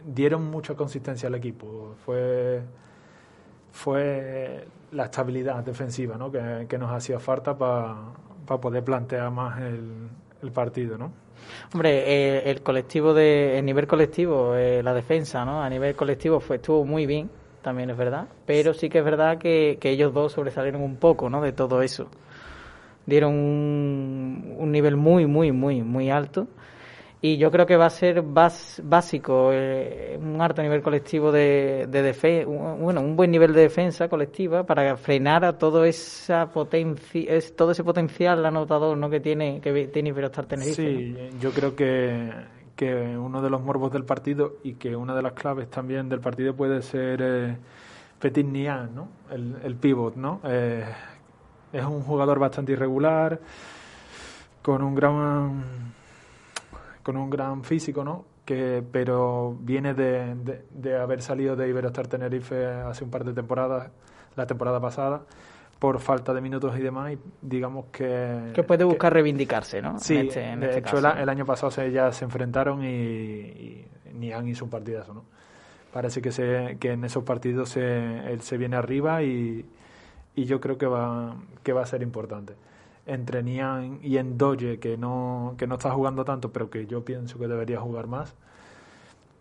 dieron mucha consistencia al equipo. Fue, fue la estabilidad defensiva ¿no? que, que nos hacía falta para poder plantear más el, el partido, ¿no? Hombre, eh, el colectivo de, el nivel colectivo, eh, la defensa, ¿no? A nivel colectivo fue estuvo muy bien, también es verdad, pero sí que es verdad que, que ellos dos sobresalieron un poco, ¿no? De todo eso, dieron un, un nivel muy, muy, muy, muy alto y yo creo que va a ser básico eh, un alto nivel colectivo de, de defensa, bueno, un buen nivel de defensa colectiva para frenar a todo esa potencia, es, todo ese potencial anotador ¿no? que tiene que tiene Iberostar Tenerife. Sí, yo creo que, que uno de los morbos del partido y que una de las claves también del partido puede ser eh, Petit Nian, ¿no? El, el pivot, ¿no? Eh, es un jugador bastante irregular, con un gran con un gran físico, ¿no? Que, pero viene de, de, haber salido de Iberostar Tenerife hace un par de temporadas, la temporada pasada, por falta de minutos y demás, y digamos que... Que puede buscar reivindicarse, ¿no? Sí, en este, de este hecho el, año pasado se, ya se enfrentaron y, y Nian hizo un partidazo, ¿no? Parece que, se, que en esos partidos se, él se viene arriba y, y yo creo que va, que va a ser importante entre Nian y Endoye, que no, que no está jugando tanto, pero que yo pienso que debería jugar más,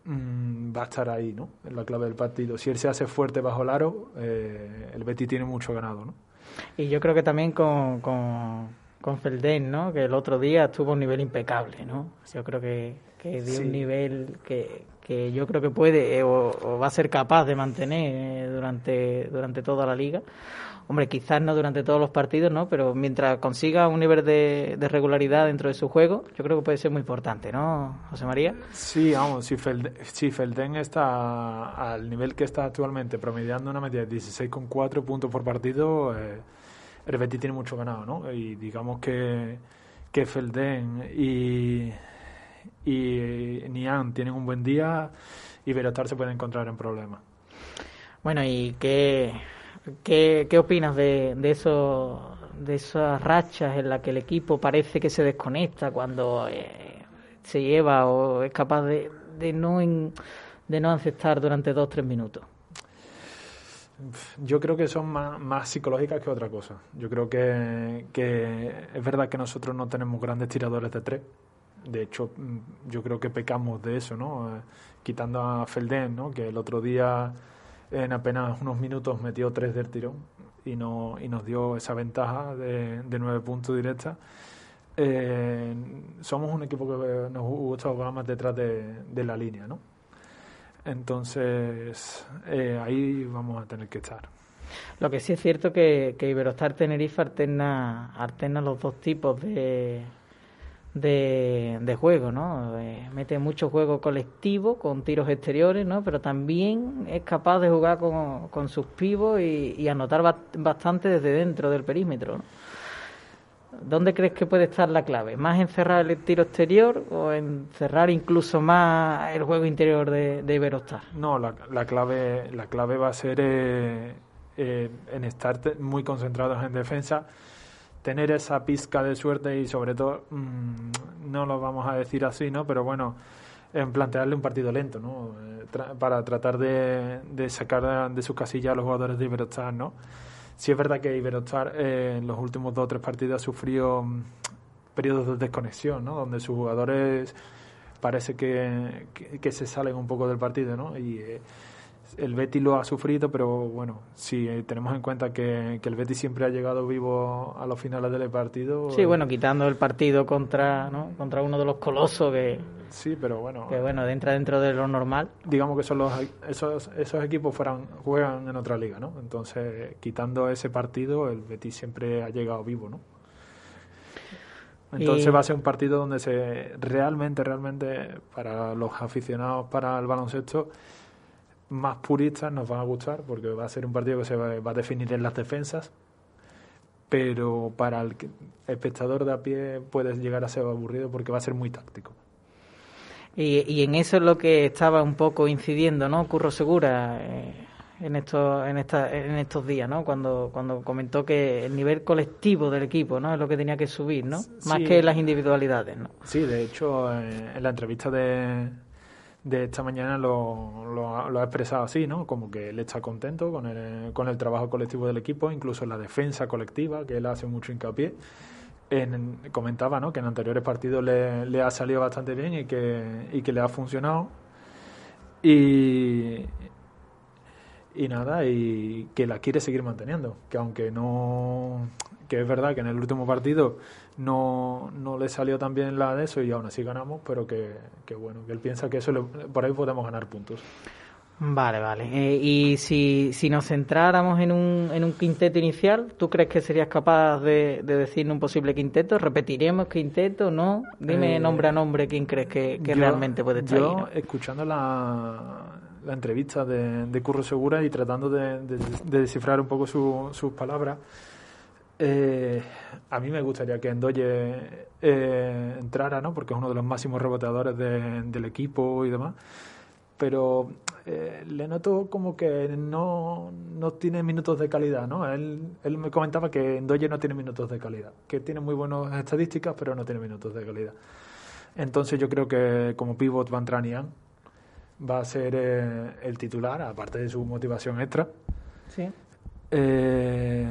mmm, va a estar ahí, ¿no? En la clave del partido. Si él se hace fuerte bajo el aro, eh, el Betty tiene mucho ganado, ¿no? Y yo creo que también con, con, con Felden, ¿no? Que el otro día tuvo un nivel impecable, ¿no? Yo creo que, que dio un nivel que, que yo creo que puede eh, o, va a ser capaz de mantener eh, durante, durante toda la liga hombre, quizás no durante todos los partidos, ¿no? Pero mientras consiga un nivel de, regularidad dentro de su juego, yo creo que puede ser muy importante, ¿no, José María? Sí, vamos, si, Felden, si Felden está al nivel que está actualmente, promediando una media de 16,4 puntos por partido, eh, tiene mucho ganado, ¿no? Y digamos que, que Felden y, y Nian tienen un buen día y Berotar se puede encontrar en problemas. Bueno, ¿y qué, ¿Qué, qué opinas de, de, eso, de esas rachas en las que el equipo parece que se desconecta cuando eh, se lleva o es capaz de, de no de no aceptar durante dos o tres minutos? Yo creo que son más, más psicológicas que otra cosa. Yo creo que, que es verdad que nosotros no tenemos grandes tiradores de tres. De hecho, mm, yo creo que pecamos de eso, ¿no? Eh, quitando a Felden, ¿no? Que el otro día en apenas unos minutos metió tres del tirón y, no, y nos dio esa ventaja de, nueve puntos directa. Eh, somos un equipo que nos gusta jugar más detrás de, la línea, ¿no? Entonces, eh, ahí vamos a tener que estar. Lo que sí es cierto que, que Iberostar Tenerife alterna, alterna los dos tipos de, de, de juego, ¿no? Eh, mete mucho juego colectivo con tiros exteriores, ¿no? Pero también es capaz de jugar con, con sus pivos y, anotar bastante desde dentro del perímetro, ¿no? ¿Dónde crees que puede estar la clave? ¿Más en cerrar el tiro exterior o en cerrar incluso más el juego interior de, de Iberostar? No, la, la, clave, la clave va a ser eh, eh, en estar muy concentrados en defensa tener esa pizca de suerte y sobre todo, mmm, no lo vamos a decir así, ¿no? Pero bueno, en plantearle un partido lento, ¿no? Eh, para tratar de, de, sacar de sus casillas a los jugadores de Iberostar, ¿no? Sí es verdad que Iberostar eh, en los últimos dos o tres partidos ha sufrido mmm, periodos de desconexión, ¿no? Donde sus jugadores parece que, que, que, se salen un poco del partido, ¿no? Y eh, el Betis lo ha sufrido, pero bueno, si tenemos en cuenta que, el Betis siempre ha llegado vivo a los finales del partido. Sí, bueno, quitando el partido contra, ¿no? contra uno de los colosos que. Sí, pero bueno. Que bueno, entra dentro de lo normal. Digamos que son los, esos, esos equipos fueran, juegan en otra liga, ¿no? Entonces, quitando ese partido, el Betis siempre ha llegado vivo, ¿no? Entonces va a ser un partido donde se realmente, realmente, para los aficionados para el baloncesto, más puristas nos van a gustar porque va a ser un partido que se va, a definir en las defensas, pero para el espectador de a pie puede llegar a ser aburrido porque va a ser muy táctico. Y, y en eso es lo que estaba un poco incidiendo, ¿no? Curro Segura eh, en estos en, esta, en estos días, ¿no? Cuando cuando comentó que el nivel colectivo del equipo, ¿no? Es lo que tenía que subir, ¿no? Más que las individualidades, ¿no? Sí, de hecho, eh, en la entrevista de de esta mañana lo, lo, ha expresado así, ¿no? Como que él está contento con el, con el trabajo colectivo del equipo, incluso en la defensa colectiva, que él hace mucho hincapié. En, comentaba, ¿no? Que en anteriores partidos le, le, ha salido bastante bien y que, y que le ha funcionado. Y, y nada, y que la quiere seguir manteniendo. Que aunque no. Que es verdad que en el último partido no, no le salió tan bien la de eso y aún así ganamos, pero que, bueno, que él piensa que eso por ahí podemos ganar puntos. Vale, vale. Eh, y si, si nos centráramos en un, en un quinteto inicial, ¿tú crees que serías capaz de, de decir un posible quinteto? ¿Repetiremos quinteto? ¿No? Dime eh, nombre a nombre quién crees que, realmente puede estar yo, escuchando la, la entrevista de, de, Curro Segura y tratando de, de descifrar un poco sus palabras, eh, a mí me gustaría que Endoye eh, entrara, ¿no? Porque es uno de los máximos reboteadores del equipo y demás. Pero eh, le noto como que no, no tiene minutos de calidad, ¿no? Él, él me comentaba que Endoye no tiene minutos de calidad, que tiene muy buenas estadísticas, pero no tiene minutos de calidad. Entonces yo creo que como pivot Van Tranian va a ser el titular, aparte de su motivación extra. Sí. Eh,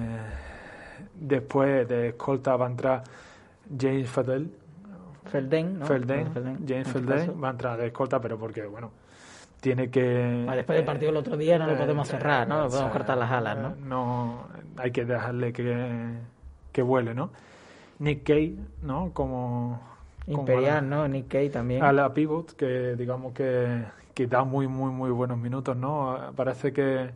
Después de escolta va a entrar James Fedel. Felden, ¿no? Felden, James este Felden va a entrar de escolta, pero porque, bueno, tiene que... después del partido el otro día no lo podemos eh, cerrar, ¿no? Lo podemos cortar las alas, ¿no? No, hay que dejarle que, que vuele, ¿no? Nick Kay, ¿no? Como... Imperial, ¿no? Nick Kay también. A la pivot, que digamos que, que da muy, muy, muy buenos minutos, ¿no? Parece que,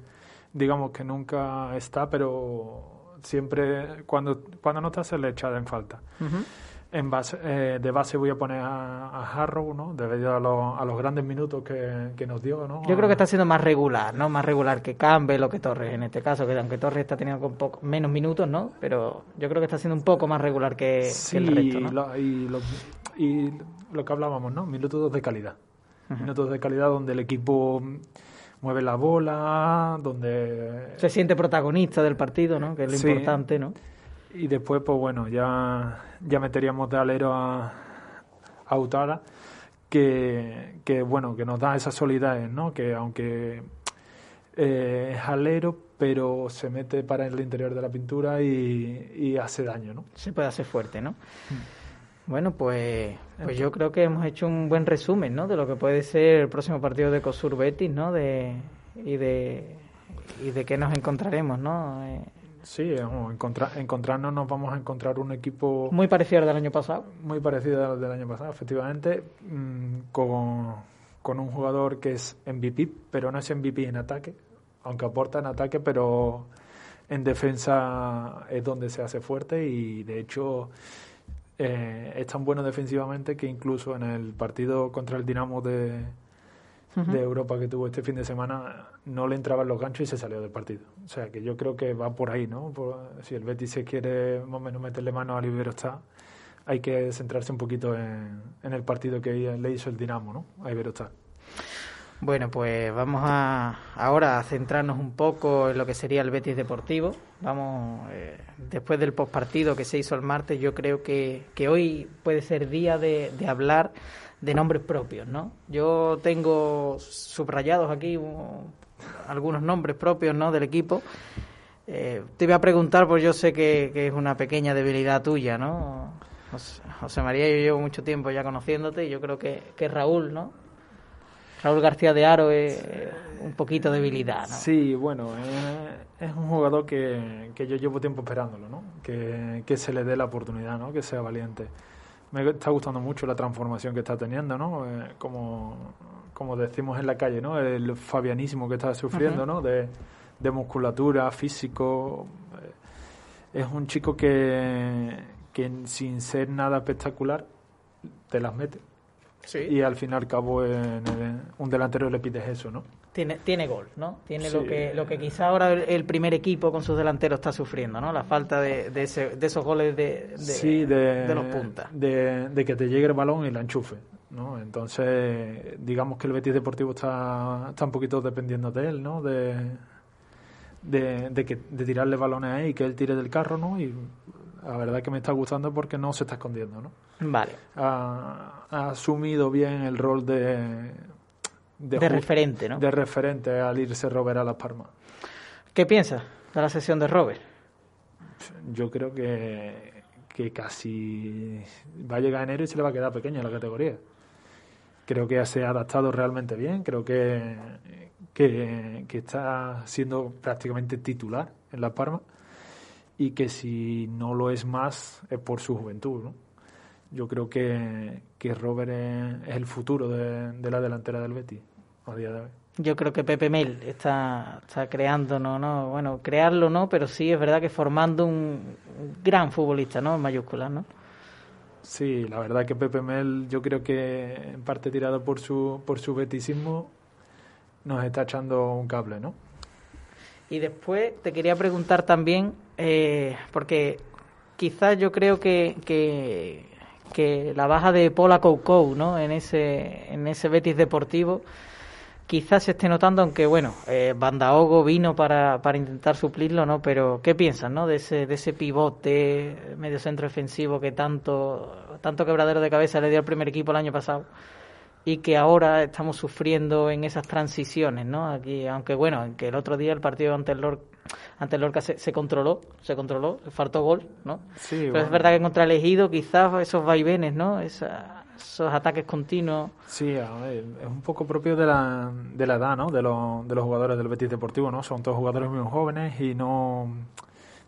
digamos que nunca está, pero siempre cuando, cuando no está se le echa en falta. En base, eh, de base voy a poner a, Harrow, ¿no? Debido a, a los grandes minutos que, nos dio, ¿no? Yo creo que está siendo más regular, ¿no? Más regular que Campbell o que Torres en este caso, que aunque Torres está teniendo con poco, menos minutos, ¿no? Pero yo creo que está siendo un poco más regular que, el resto, ¿no? y, lo, y lo que hablábamos, ¿no? Minutos de calidad. Minutos de calidad donde el equipo mueve la bola, donde... Se siente protagonista del partido, ¿no? Que es lo importante, ¿no? Y después, pues bueno, ya, ya meteríamos de alero a, a Utara, que, que, bueno, que nos da esa solidez, ¿no? Que aunque eh, es alero, pero se mete para el interior de la pintura y, y hace daño, ¿no? Se puede hacer fuerte, ¿no? Mm. Bueno, pues, pues yo creo que hemos hecho un buen resumen, ¿no? De lo que puede ser el próximo partido de Cosur Betis, ¿no? De, y de y de qué nos encontraremos, ¿no? Eh, sí, encontrarnos nos vamos a encontrar un equipo muy parecido al del año pasado. Muy parecido al del año pasado, efectivamente, mm, con, con un jugador que es MVP, pero no es MVP en ataque, aunque aporta en ataque, pero en defensa es donde se hace fuerte y de hecho eh, es tan bueno defensivamente que incluso en el partido contra el Dinamo de, de Europa que tuvo este fin de semana no le entraban los ganchos y se salió del partido. O sea que yo creo que va por ahí, ¿no? si el Betis se quiere más o menos meterle mano al Iberostar, hay que centrarse un poquito en, en el partido que le hizo el Dinamo, ¿no? A Iberostar. Bueno, pues vamos a ahora a centrarnos un poco en lo que sería el Betis Deportivo. Vamos, eh, después del postpartido que se hizo el martes, yo creo que, que hoy puede ser día de, de, hablar de nombres propios, ¿no? Yo tengo subrayados aquí algunos nombres propios, ¿no? Del equipo. Eh, te voy a preguntar, pues yo sé que, que, es una pequeña debilidad tuya, ¿no? José, María, yo llevo mucho tiempo ya conociéndote y yo creo que, que Raúl, ¿no? Raúl García de Aro es un poquito debilidad, ¿no? Sí, bueno, es, un jugador que, que, yo llevo tiempo esperándolo, ¿no? Que, que, se le dé la oportunidad, ¿no? Que sea valiente. Me está gustando mucho la transformación que está teniendo, ¿no? Eh, como, como decimos en la calle, ¿no? El fabianismo que está sufriendo, ¿no? De, de musculatura, físico. Eh, es un chico que, que sin ser nada espectacular te las mete. Y al fin y al cabo en un delantero le pides eso, ¿no? Tiene, tiene gol, ¿no? Tiene lo que lo que quizá ahora el, primer equipo con sus delanteros está sufriendo, ¿no? La falta de, de, ese, de esos goles de, de, los puntas. De, que te llegue el balón y la enchufe, ¿no? Entonces, digamos que el Betis Deportivo está, está un poquito dependiendo de él, ¿no? De, de, que, de tirarle balones ahí y que él tire del carro, ¿no? Y la verdad que me está gustando porque no se está escondiendo, ¿no? Vale. Ha, asumido bien el rol de... De, referente, ¿no? De referente al irse Robert a Las Palmas. ¿Qué piensas de la sesión de Robert? Yo creo que, que casi va a llegar enero y se le va a quedar pequeña la categoría. Creo que se ha adaptado realmente bien, creo que, que, que está siendo prácticamente titular en Las Palmas y que si no lo es más es por su juventud. ¿no? Yo creo que, que Robert es, el futuro de, la delantera del Betis a día de hoy. Yo creo que Pepe Mel está, está creando, no, no, bueno, crearlo no, pero sí es verdad que formando un gran futbolista, ¿no? En mayúsculas, ¿no? Sí, la verdad que Pepe Mel, yo creo que en parte tirado por su, por su betisismo, nos está echando un cable, ¿no? Y después te quería preguntar también, eh, porque quizás yo creo que, que, la baja de Paula Coucou ¿no? en, ese, en ese Betis deportivo quizás se esté notando, aunque bueno, eh, Bandaogo vino para, para intentar suplirlo, ¿no? Pero ¿qué piensas, no? De ese, de ese pivote medio centro defensivo que tanto, tanto quebradero de cabeza le dio al primer equipo el año pasado y que ahora estamos sufriendo en esas transiciones, ¿no? Aquí, aunque bueno, que el otro día el partido ante el Lorca, ante el Lorca se, controló, se controló, faltó gol, ¿no? Sí, Pero es verdad que contra el quizás esos vaivenes, ¿no? esos ataques continuos. Sí, es un poco propio de la, de la edad, ¿no? De, los, de los jugadores del Betis Deportivo, ¿no? Son todos jugadores muy jóvenes y no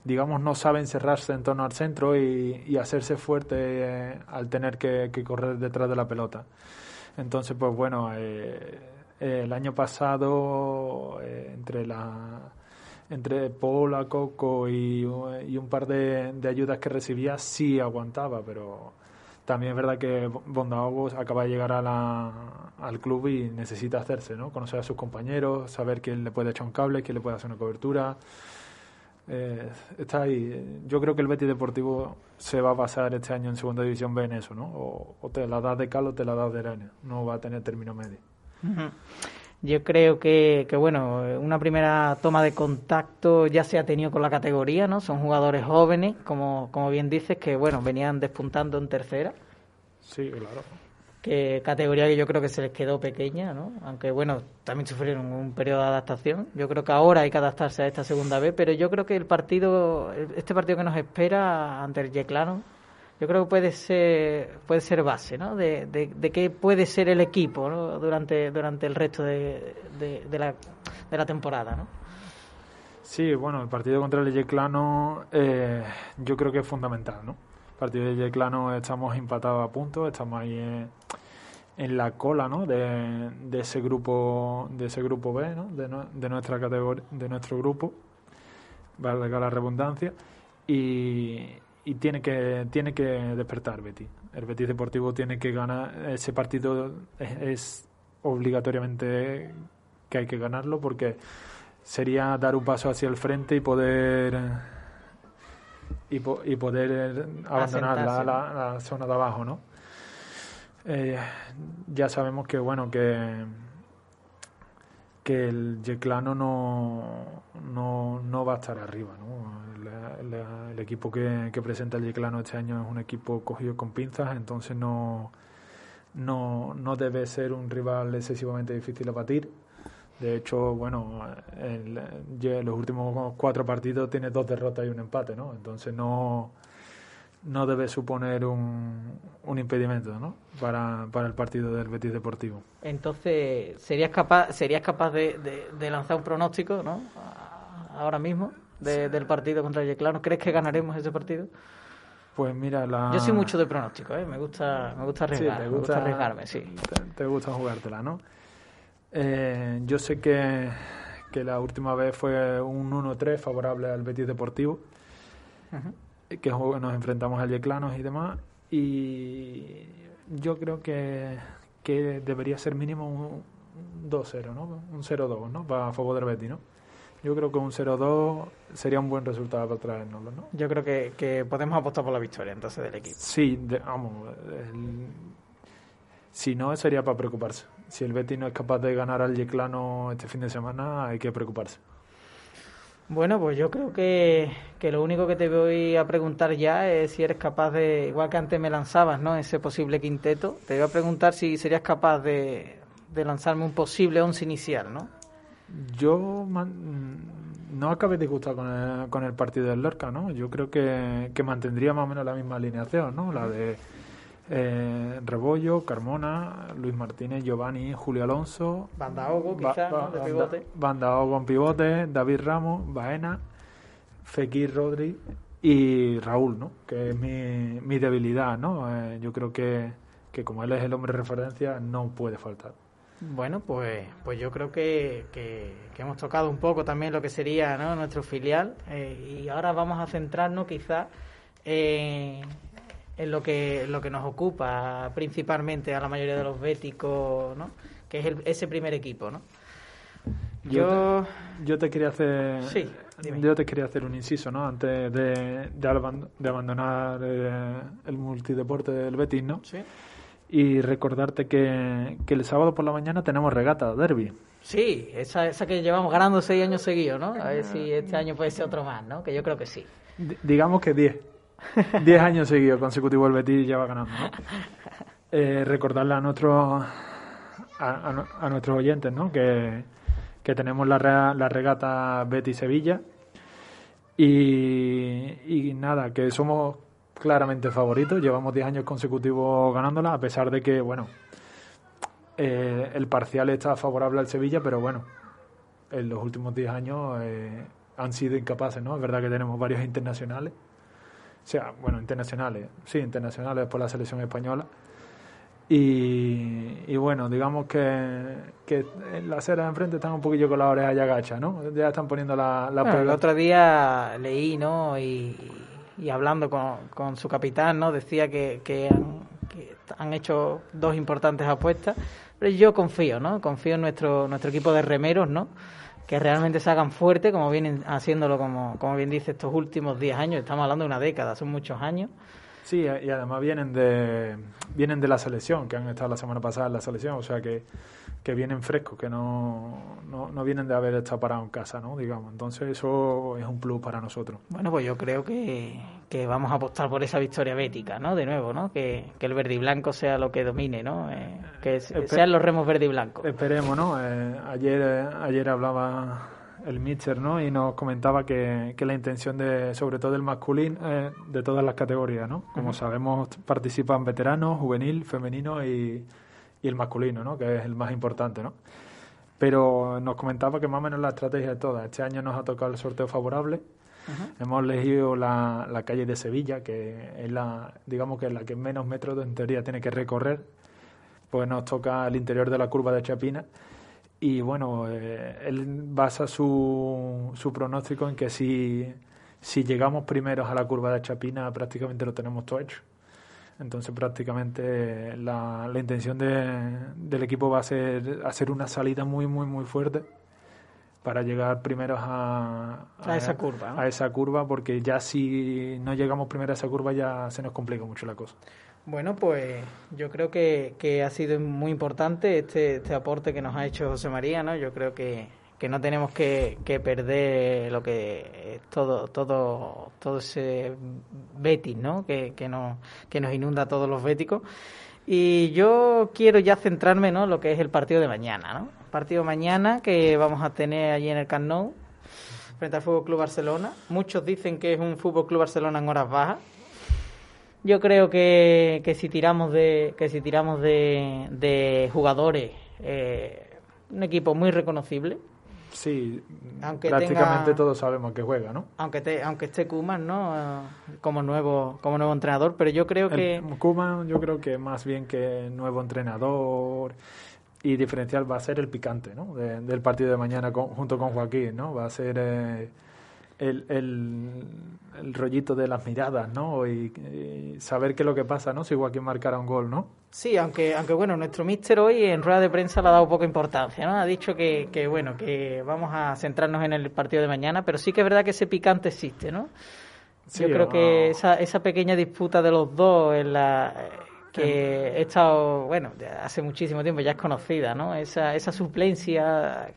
digamos, no saben cerrarse en torno al centro y, hacerse fuerte eh, al tener que, correr detrás de la pelota. Entonces, pues bueno, eh, el año pasado, eh, entre la entre Paula, Coco y, un par de, ayudas que recibía, sí aguantaba, pero también es verdad que Bondaogos acaba de llegar a la, al club y necesita hacerse, ¿no? Conocer a sus compañeros, saber quién le puede echar un cable, quién le puede hacer una cobertura. Eh, está ahí. Yo creo que el Betis Deportivo se va a pasar este año en Segunda División B en eso, ¿no? O, te la das de cal o te la das de arena. No va a tener término medio. Yo creo que, que, bueno, una primera toma de contacto ya se ha tenido con la categoría, ¿no? Son jugadores jóvenes, como, como bien dices, que, bueno, venían despuntando en tercera. Sí, claro que categoría que yo creo que se les quedó pequeña, ¿no? Aunque bueno, también sufrieron un periodo de adaptación. Yo creo que ahora hay que adaptarse a esta segunda vez, pero yo creo que el partido, este partido que nos espera ante el Yeclano, yo creo que puede ser puede ser base, ¿no? De, de, qué puede ser el equipo ¿no? durante durante el resto de, de, la, de la temporada, ¿no? Sí, bueno, el partido contra el Yeclano eh, yo creo que es fundamental, ¿no? partido de Yeclano estamos empatados a puntos, estamos ahí en, la cola ¿no? de, de, ese grupo de ese grupo B, ¿no? de, de nuestra categoría, de nuestro grupo, valga la redundancia, y, y tiene que tiene que despertar Betis. El Betis Deportivo tiene que ganar ese partido es obligatoriamente que hay que ganarlo porque sería dar un paso hacia el frente y poder y, y poder abandonar la, la, zona de abajo, ¿no? Eh, ya sabemos que, bueno, que que el Yeclano no, no, no va a estar arriba, ¿no? el equipo que, que presenta el Yeclano este año es un equipo cogido con pinzas, entonces no, no, no debe ser un rival excesivamente difícil a batir de hecho, bueno, en los últimos cuatro partidos tiene dos derrotas y un empate, ¿no? Entonces no, no debe suponer un, un impedimento ¿no? para, para el partido del Betis Deportivo. Entonces, ¿serías capaz, serías capaz de, de, lanzar un pronóstico ¿no? ahora mismo del partido contra el Yeclano? ¿Crees que ganaremos ese partido? Pues mira, la... Yo soy mucho de pronóstico, ¿eh? me gusta me gusta arriesgar, me gusta arriesgarme, sí. Te, gusta jugártela, ¿no? Eh, yo sé que, que la última vez fue un 1-3 favorable al Betis Deportivo que nos enfrentamos al Yeclanos y demás. Y yo creo que, que debería ser mínimo un 2-0, ¿no? Un 0-2, ¿no? Para favor del Betis, ¿no? Yo creo que un 0-2 sería un buen resultado para traernoslo, ¿no? Yo creo que, que podemos apostar por la victoria entonces del equipo. Sí, vamos. si no, sería para preocuparse. Si el Betis no es capaz de ganar al Yeclano este fin de semana, hay que preocuparse. Bueno, pues yo creo que, que, lo único que te voy a preguntar ya es si eres capaz de, igual que antes me lanzabas, ¿no? Ese posible quinteto, te voy a preguntar si serías capaz de, de lanzarme un posible once inicial, ¿no? Yo no acabé disgustado con el, con el partido del Lorca, ¿no? Yo creo que, que mantendría más o menos la misma alineación, ¿no? La de eh, Rebollo, Carmona, Luis Martínez, Giovanni, Julio Alonso. Bandaogo, quizás, de pivote. Bandaogo en pivote, David Ramos, Baena, Fekir Rodri y Raúl, ¿no? Que es mi, mi debilidad, ¿no? Eh, yo creo que, que como él es el hombre de referencia, no puede faltar. Bueno, pues, pues yo creo que, que, hemos tocado un poco también lo que sería ¿no? nuestro filial eh, y ahora vamos a centrarnos quizás en en lo que, lo que nos ocupa principalmente a la mayoría de los béticos, ¿no? que es el, ese primer equipo. ¿no? Yo, yo te quería hacer yo te quería hacer un inciso no antes de, de, abandonar eh, el multideporte del Betis no ¿Sí? y recordarte que, que el sábado por la mañana tenemos regata derby sí esa, esa que llevamos ganando seis años seguidos no a ver si este año puede ser otro más no que yo creo que sí digamos que diez [laughs] Diez años seguidos consecutivos el Betis ya va ganando. ¿no? Eh, recordarle a, nuestros a, nuestros oyentes ¿no? que, que tenemos la, la regata Betis-Sevilla y, y nada, que somos claramente favoritos. Llevamos 10 años consecutivos ganándola, a pesar de que, bueno, eh, el parcial está favorable al Sevilla, pero bueno, en los últimos 10 años eh, han sido incapaces, ¿no? Es verdad que tenemos varios internacionales sea, bueno, internacionales, sí, internacionales por la selección española. Y, bueno, digamos que, que las ceras de enfrente están un poquillo con la oreja ya gacha, ¿no? Ya están poniendo la, la El otro día leí, ¿no? Y, y hablando con, con, su capitán, ¿no? Decía que, que, han, que han hecho dos importantes apuestas. Pero yo confío, ¿no? Confío en nuestro, nuestro equipo de remeros, ¿no? Que realmente se hagan fuerte, como vienen haciéndolo, como, como bien dice, estos últimos 10 años. Estamos hablando de una década, son muchos años. Sí, y además vienen de vienen de la selección, que han estado la semana pasada en la selección, o sea que, que vienen frescos, que no, no, no, vienen de haber estado parados en casa, ¿no? Digamos. Entonces eso es un plus para nosotros. Bueno, pues yo creo que, que vamos a apostar por esa victoria bética, ¿no? De nuevo, ¿no? Que, que el verde y blanco sea lo que domine, ¿no? Eh, que sean los remos verde y blanco. Esperemos, ¿no? Eh, ayer, ayer hablaba el Mitcher, ¿no? Y nos comentaba que, que la intención de, sobre todo el masculino, eh, de todas las categorías, ¿no? Como sabemos, participan veteranos, juvenil, femenino y, y, el masculino, ¿no? Que es el más importante, ¿no? Pero nos comentaba que más o menos la estrategia de todas. Este año nos ha tocado el sorteo favorable. Hemos elegido la, la, calle de Sevilla, que es la, digamos que es la que menos metros en teoría tiene que recorrer. Pues nos toca el interior de la curva de Chapina y bueno, eh, él basa su, su pronóstico en que si, si llegamos primeros a la curva de Chapina prácticamente lo tenemos todo hecho. Entonces prácticamente la, la intención de, del equipo va a ser hacer una salida muy, muy, muy fuerte para llegar primeros a, a, esa curva. A esa curva, porque ya si no llegamos primero a esa curva ya se nos complica mucho la cosa. Bueno, pues yo creo que, que ha sido muy importante este, este aporte que nos ha hecho José María, ¿no? Yo creo que, que no tenemos que, que, perder lo que todo todo todo ese Betis, ¿no? Que, que, nos, que nos inunda a todos los béticos. Y yo quiero ya centrarme, ¿no? Lo que es el partido de mañana, ¿no? Partido mañana que vamos a tener allí en el Camp frente al Fútbol Club Barcelona. Muchos dicen que es un Fútbol Club Barcelona en horas bajas Yo creo que, que si tiramos de que si tiramos de, de jugadores, eh, un equipo muy reconocible. Sí, aunque prácticamente todos sabemos que juega, ¿no? Aunque te, aunque esté Kuman, ¿no? Como nuevo como nuevo entrenador, pero yo creo que Kuman, yo creo que más bien que nuevo entrenador y diferencial va a ser el picante, ¿no? del partido de mañana junto con Joaquín, ¿no? Va a ser eh, el, el, rollito de las miradas, ¿no? Y, saber qué es lo que pasa, ¿no? Si Joaquín marcara un gol, ¿no? Sí, aunque, aunque bueno, nuestro míster hoy en rueda de prensa le ha dado poca importancia, ¿no? Ha dicho que, que, bueno, que vamos a centrarnos en el partido de mañana, pero sí que es verdad que ese picante existe, ¿no? Yo creo que esa, esa pequeña disputa de los dos en la que he estado, bueno, hace muchísimo tiempo ya es conocida, ¿no? Esa, esa suplencia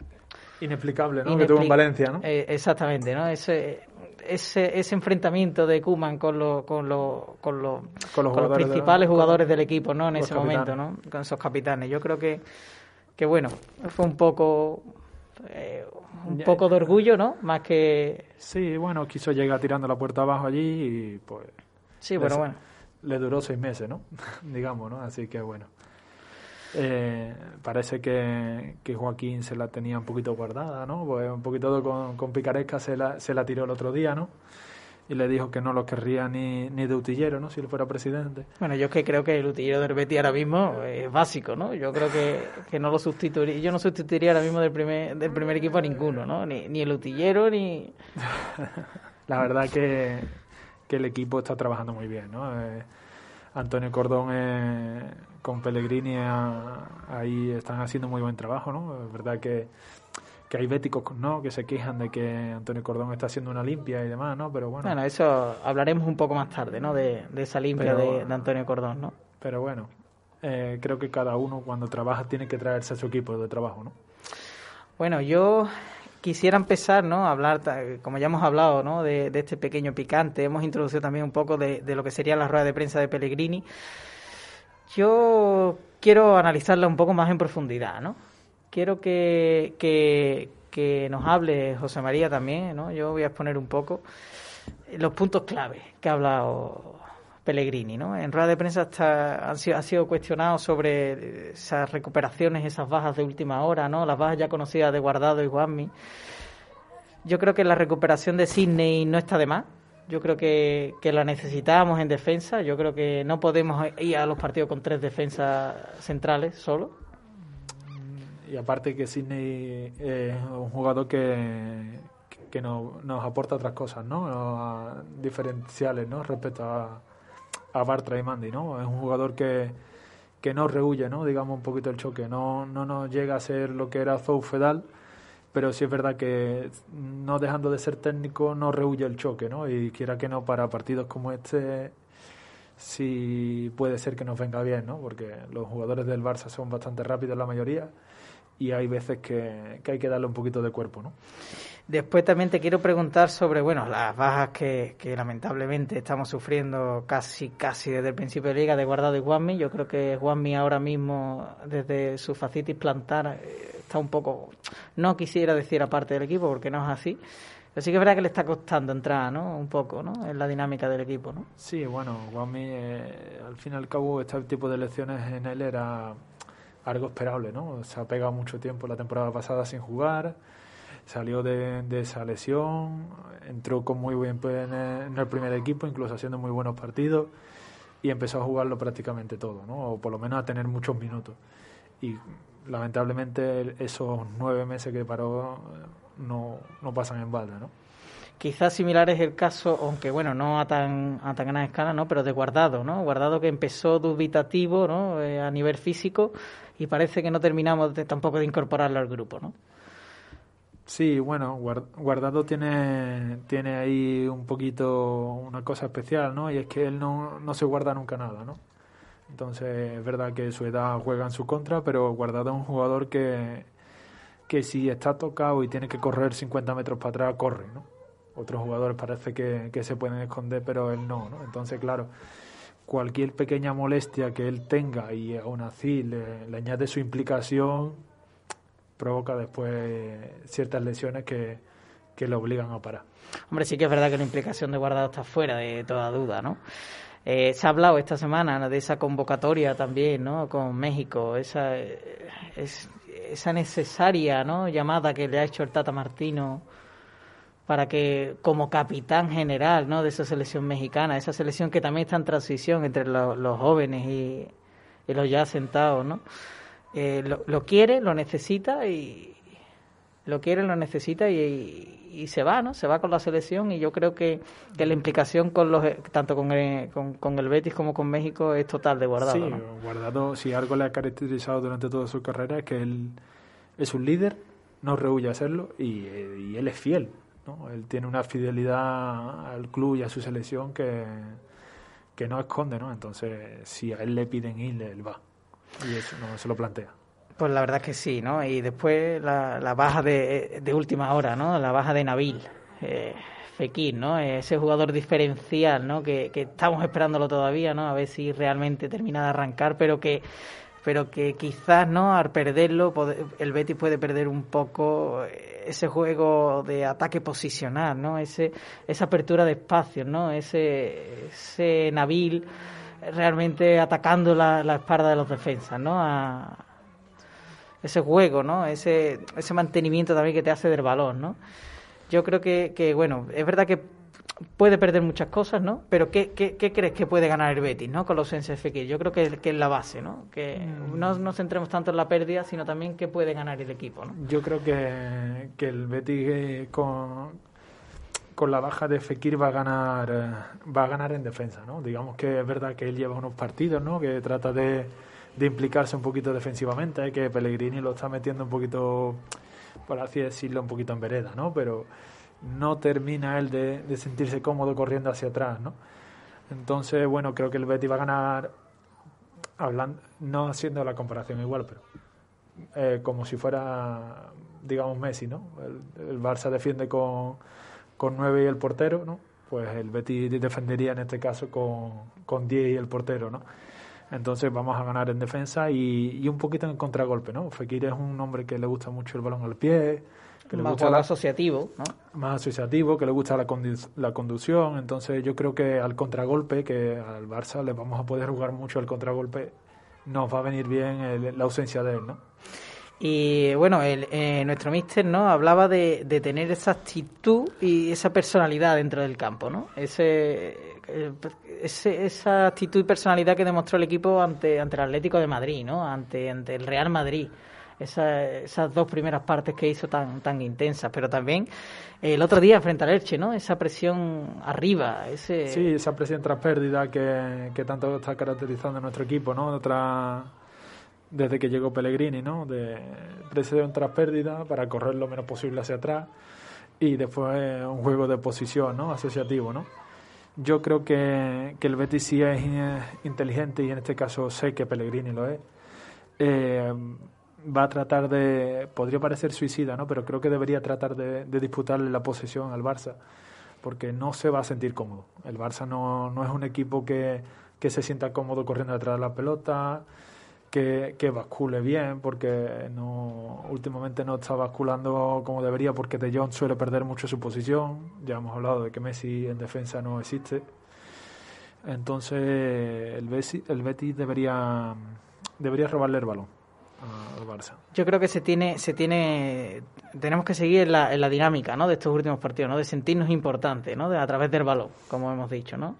Inexplicable, ¿no? que tuvo en Valencia, ¿no? Eh, exactamente, ¿no? Ese, ese, ese enfrentamiento de Kuman con, lo, con, lo, con, lo, con, los, principales jugadores del equipo, ¿no? En ese momento, ¿no? Con esos capitanes. Yo creo que, que bueno, fue un poco... Eh, un poco de orgullo, ¿no? Más que... Sí, bueno, quiso llegar tirando la puerta abajo allí y pues... Sí, pero bueno. Le duró seis meses, ¿no? [laughs] Digamos, ¿no? Así que bueno. Eh, parece que, que, Joaquín se la tenía un poquito guardada, ¿no? Pues un poquito con, con picaresca se la, se la tiró el otro día, ¿no? Y le dijo que no lo querría ni, ni de utillero, ¿no? Si él fuera presidente. Bueno, yo es que creo que el utillero del Betis ahora mismo es básico, ¿no? Yo creo que, que no lo sustituiría. Yo no sustituiría ahora mismo del primer, del primer equipo a ninguno, ¿no? Ni, ni el utillero ni. [laughs] la verdad que, que el equipo está trabajando muy bien, ¿no? Eh, Antonio Cordón eh, con Pellegrini ahí están haciendo muy buen trabajo, ¿no? Es verdad que, que hay béticos ¿no? que se quejan de que Antonio Cordón está haciendo una limpia y demás, ¿no? Pero bueno. Bueno, eso hablaremos un poco más tarde, ¿no? De, esa limpia de, Antonio Cordón, ¿no? Pero bueno, eh, creo que cada uno cuando trabaja tiene que traerse a su equipo de trabajo, ¿no? Bueno, yo quisiera empezar ¿no? a hablar, como ya hemos hablado, ¿no? de, este pequeño picante. Hemos introducido también un poco de, lo que sería la rueda de prensa de Pellegrini. Yo quiero analizarla un poco más en profundidad. ¿no? Quiero que, que, que nos hable José María también. ¿no? Yo voy a exponer un poco los puntos clave que ha hablado Pellegrini, ¿no? En rueda de prensa está, han sido, ha sido cuestionado sobre esas recuperaciones, esas bajas de última hora, ¿no? Las bajas ya conocidas de Guardado y Guasmi. Yo creo que la recuperación de Sidney no está de más. Yo creo que, que la necesitamos en defensa. Yo creo que no podemos ir a los partidos con tres defensas centrales solo. Y aparte que Sidney es un jugador que, que nos, nos aporta otras cosas, ¿no? diferenciales, ¿no? Respecto a, a Bartra y Mandy, ¿no? Es un jugador que, que no rehuye, ¿no? Digamos un poquito el choque, no, no nos llega a ser lo que era Zou Fedal, pero sí es verdad que no dejando de ser técnico no rehuye el choque, ¿no? Y quiera que no, para partidos como este sí puede ser que nos venga bien, ¿no? Porque los jugadores del Barça son bastante rápidos la mayoría y hay veces que, que hay que darle un poquito de cuerpo, ¿no? Después también te quiero preguntar sobre, bueno, las bajas que, lamentablemente estamos sufriendo casi casi desde el principio de liga de Guardado y Guasmi. Yo creo que Guasmi ahora mismo, desde su facitis plantar, eh, está un poco, no quisiera decir aparte del equipo porque no es así. Pero sí que es verdad que le está costando entrar, ¿no? Un poco, ¿no? En la dinámica del equipo, ¿no? Sí, bueno, Guasmi, eh, al fin y al cabo, este tipo de elecciones en él era algo esperable, ¿no? Se ha pegado mucho tiempo la temporada pasada sin jugar salió de, esa lesión, entró con muy buen en el, primer equipo, incluso haciendo muy buenos partidos y empezó a jugarlo prácticamente todo, ¿no? o por lo menos a tener muchos minutos. Y lamentablemente esos nueve meses que paró no, no pasan en balde, ¿no? Quizás similar es el caso, aunque bueno, no a tan, a tan gran escala, ¿no? Pero de Guardado, ¿no? Guardado que empezó dubitativo, ¿no? Eh, a nivel físico y parece que no terminamos tampoco de incorporarlo al grupo, ¿no? Sí, bueno, Guardado tiene, tiene ahí un poquito una cosa especial, ¿no? Y es que él no, no se guarda nunca nada, ¿no? Entonces es verdad que su edad juega en su contra, pero Guardado es un jugador que, que si está tocado y tiene que correr 50 metros para atrás, corre, ¿no? Otros jugadores parece que, que se pueden esconder, pero él no, ¿no? Entonces, claro, cualquier pequeña molestia que él tenga y aún así le, le añade su implicación, provoca después ciertas lesiones que, que lo obligan a parar. Hombre, sí que es verdad que la implicación de Guardado está fuera de toda duda, ¿no? Eh, se ha hablado esta semana de esa convocatoria también, ¿no? Con México, esa, esa necesaria. Llamada que le ha hecho el Tata Martino para que como capitán general, ¿no? De esa selección mexicana, esa selección que también está en transición entre los jóvenes y, los ya sentados, ¿no? Eh, lo, quiere, lo necesita y lo quiere, lo necesita y, se va, ¿no? Se va con la selección y yo creo que, que la implicación con los tanto con el, con, el Betis como con México es total de Guardado. Sí, Guardado, si algo le ha caracterizado durante toda su carrera es que él es un líder, no rehuye a serlo y, y él es fiel. ¿no? Él tiene una fidelidad al club y a su selección que que no esconde, ¿no? Entonces, si a él le piden ir, él va. Y eso no se lo plantea. Pues la verdad es que sí, ¿no? Y después la, la baja de, de, última hora, ¿no? La baja de Nabil. Eh, Fekir, ¿no? Ese jugador diferencial, ¿no? Que, que estamos esperándolo todavía, ¿no? A ver si realmente termina de arrancar, pero que pero que quizás no al perderlo el Betis puede perder un poco ese juego de ataque posicional, ¿no? Ese, esa apertura de espacios, ¿no? Ese, ese Nabil realmente atacando la, la espalda de los defensas, ¿no? A, ese juego, ¿no? Ese, ese mantenimiento también que te hace del balón, ¿no? Yo creo que, que bueno, es verdad que puede perder muchas cosas, ¿no? Pero ¿qué, qué, qué crees que puede ganar el Betis, ¿no? Con los ausencia Yo creo que, que es la base, ¿no? Que mm. no nos centremos tanto en la pérdida, sino también qué puede ganar el equipo, ¿no? Yo creo que, que el Betis eh, con, con la baja de Fekir va a ganar eh, va a ganar en defensa, ¿no? Digamos que es verdad que él lleva unos partidos, ¿no? Que trata de, de implicarse un poquito defensivamente, que Pellegrini lo está metiendo un poquito, por así decirlo, un poquito en vereda, ¿no? Pero no termina él de, sentirse cómodo corriendo hacia atrás, ¿no? Entonces, bueno, creo que el Betis va a ganar, hablando, no haciendo la comparación igual, pero eh, como si fuera, digamos, Messi, ¿no? El, Barça defiende con, con 9 y el portero, ¿no? Pues el Betis defendería en este caso con, con 10 y el portero, ¿no? Entonces vamos a ganar en defensa y, y un poquito en contragolpe, ¿no? Fekir es un hombre que le gusta mucho el balón al pie, que le más gusta asociativo, ¿no? Más asociativo, que le gusta la, la conducción. Entonces yo creo que al contragolpe, que al Barça le vamos a poder jugar mucho al contragolpe, nos va a venir bien la ausencia de él, ¿no? Y bueno, el, eh, nuestro míster ¿no? hablaba de, de, tener esa actitud y esa personalidad dentro del campo, ¿no? Ese, eh, ese, esa actitud y personalidad que demostró el equipo ante, ante el Atlético de Madrid, ¿no? Ante, ante el Real Madrid esas dos primeras partes que hizo tan, tan intensas, pero también el otro día frente al Elche, ¿no? Esa presión arriba, ese... Sí, esa presión tras pérdida que, que tanto está caracterizando a nuestro equipo, ¿no? Otra, desde que llegó Pellegrini, ¿no? De presión tras pérdida para correr lo menos posible hacia atrás y después un juego de posición, ¿no? Asociativo, ¿no? Yo creo que, que el Betis sí es inteligente y en este caso sé que Pellegrini lo es. Eh, va a tratar de, podría parecer suicida, ¿no? Pero creo que debería tratar de, disputarle la posesión al Barça, porque no se va a sentir cómodo. El Barça no, no es un equipo que, que se sienta cómodo corriendo detrás de la pelota, que, que bascule bien, porque no últimamente no está basculando como debería, porque De Jong suele perder mucho su posición. Ya hemos hablado de que Messi en defensa no existe. Entonces el Betis, el Betis debería, debería robarle el balón al Barça. Yo creo que se tiene, se tiene, tenemos que seguir en la, en la dinámica, ¿no? De estos últimos partidos, ¿no? De sentirnos importantes, ¿no? De, a través del balón, como hemos dicho, ¿no?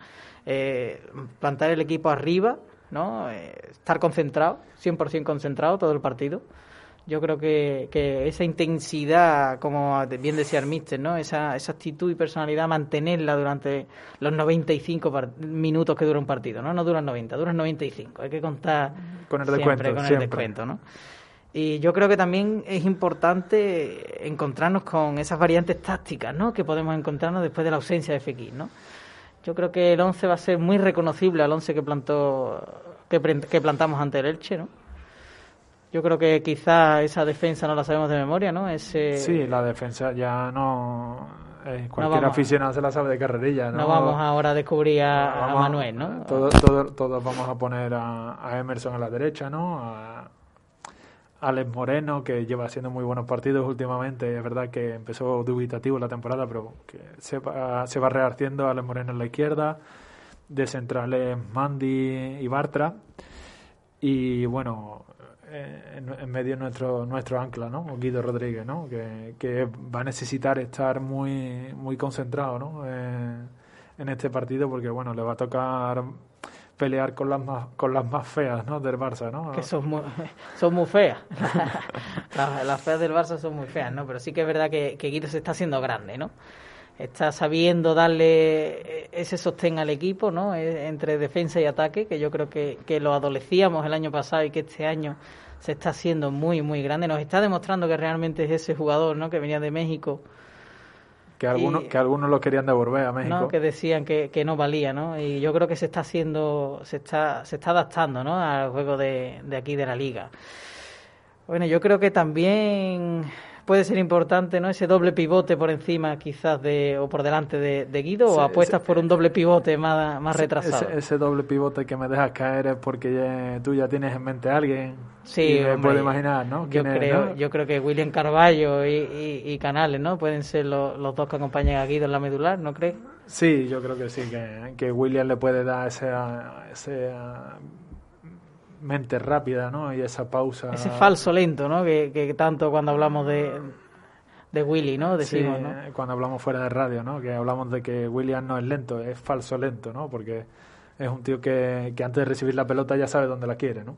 Eh, plantar el equipo arriba, ¿no? Eh, estar concentrado, 100% concentrado todo el partido. Yo creo que, que esa intensidad, como bien decía el míster, ¿no? Esa, esa actitud y personalidad, mantenerla durante los 95 minutos que dura un partido, ¿no? No duran 90, duran 95. Hay que contar con el descuento, con el descuento, ¿no? Y yo creo que también es importante encontrarnos con esas variantes tácticas, ¿no? Que podemos encontrarnos después de la ausencia de Fekir, ¿no? Yo creo que el 11 va a ser muy reconocible al 11 que plantó que, que plantamos ante el Elche, ¿no? Yo creo que quizá esa defensa no la sabemos de memoria, ¿no? Ese... Sí, la defensa ya no... Eh, cualquier aficionado se la sabe de carrerilla, ¿no? No vamos ahora a descubrir a, Manuel, ¿no? Todos todo, todo vamos a poner a, Emerson a la derecha, ¿no? A Alex Moreno, que lleva haciendo muy buenos partidos últimamente. Es verdad que empezó dubitativo la temporada, pero que se va, se va rehaciendo. Alex Moreno en la izquierda. de centrales Mandy y Bartra. Y bueno, eh, en, medio nuestro nuestro ancla, ¿no? Guido Rodríguez, ¿no? Que, que va a necesitar estar muy muy concentrado, ¿no? Eh, en este partido porque bueno le va a tocar pelear con las más con las más feas ¿no? del Barça ¿no? que son muy, [laughs] son muy feas [laughs] las, feas del Barça son muy feas ¿no? pero sí que es verdad que, que Guido se está haciendo grande ¿no? está sabiendo darle ese sostén al equipo, ¿no? E, entre defensa y ataque, que yo creo que, que lo adolecíamos el año pasado y que este año se está haciendo muy, muy grande. Nos está demostrando que realmente es ese jugador, ¿no? Que venía de México. Que algunos, que algunos lo querían devolver a México. Que decían que, que, no valía, ¿no? Y yo creo que se está haciendo, se está, se está adaptando, ¿no? Al juego de, de aquí de la liga. Bueno, yo creo que también puede ser importante, ¿no? Ese doble pivote por encima, quizás, de o por delante de, Guido, o apuestas por un doble pivote más, más retrasado. Ese, doble pivote que me dejas caer es porque tú ya tienes en mente a alguien. Sí, y me imaginar, ¿no? Yo creo, yo creo que William Carballo y, Canales, ¿no? Pueden ser los, dos que acompañan a Guido en la medular, ¿no crees? Sí, yo creo que sí, que, que William le puede dar ese, ese mente rápida, ¿no? Y esa pausa. Ese falso lento, ¿no? Que, que tanto cuando hablamos de, de Willy, ¿no? Decimos, sí, ¿no? cuando hablamos fuera de radio, ¿no? Que hablamos de que William no es lento, es falso lento, ¿no? Porque es un tío que, que antes de recibir la pelota ya sabe dónde la quiere, ¿no?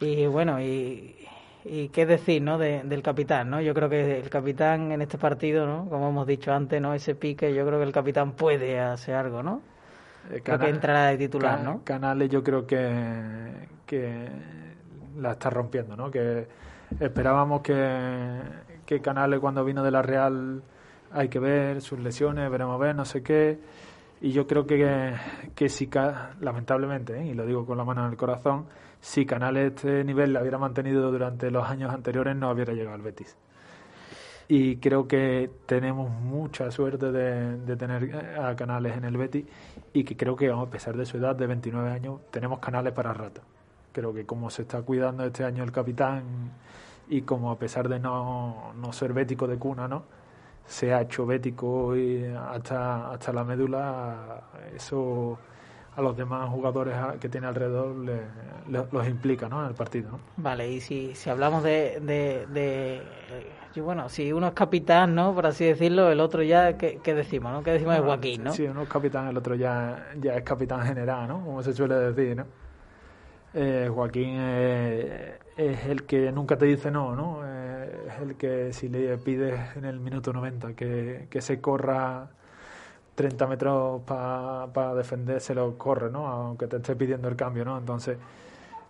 Y bueno, y, y qué decir, ¿no? del capitán, ¿no? Yo creo que el capitán en este partido, ¿no? Como hemos dicho antes, ¿no? Ese pique, yo creo que el capitán puede hacer algo, ¿no? Eh, creo que entrará de titular, ¿no? Canales yo creo que, que la está rompiendo, ¿no? Que esperábamos que, que Canales cuando vino de la Real hay que ver sus lesiones, veremos a ver, no sé qué. Y yo creo que, que si, lamentablemente, ¿eh? y lo digo con la mano en el corazón, si Canales este nivel lo hubiera mantenido durante los años anteriores no hubiera llegado al Betis y creo que tenemos mucha suerte de, tener a Canales en el Betis y que creo que a pesar de su edad de 29 años tenemos Canales para rato. Creo que como se está cuidando este año el capitán y como a pesar de no, no ser bético de cuna, ¿no? se ha hecho bético y hasta, hasta la médula, eso a los demás jugadores que tiene alrededor los implica ¿no? en el partido. ¿no? Vale, y si, si hablamos de, de, y bueno, si uno es capitán, ¿no? Por así decirlo, el otro ya, ¿qué, decimos, no? ¿Qué decimos de Joaquín, no? Sí, uno es capitán, el otro ya, ya es capitán general, ¿no? Como se suele decir, ¿no? Eh, Joaquín es el que nunca te dice no, ¿no? Eh, es el que si le pides en el minuto 90 que, que se corra 30 metros para defender, se lo corre, ¿no? Aunque te esté pidiendo el cambio, ¿no? Entonces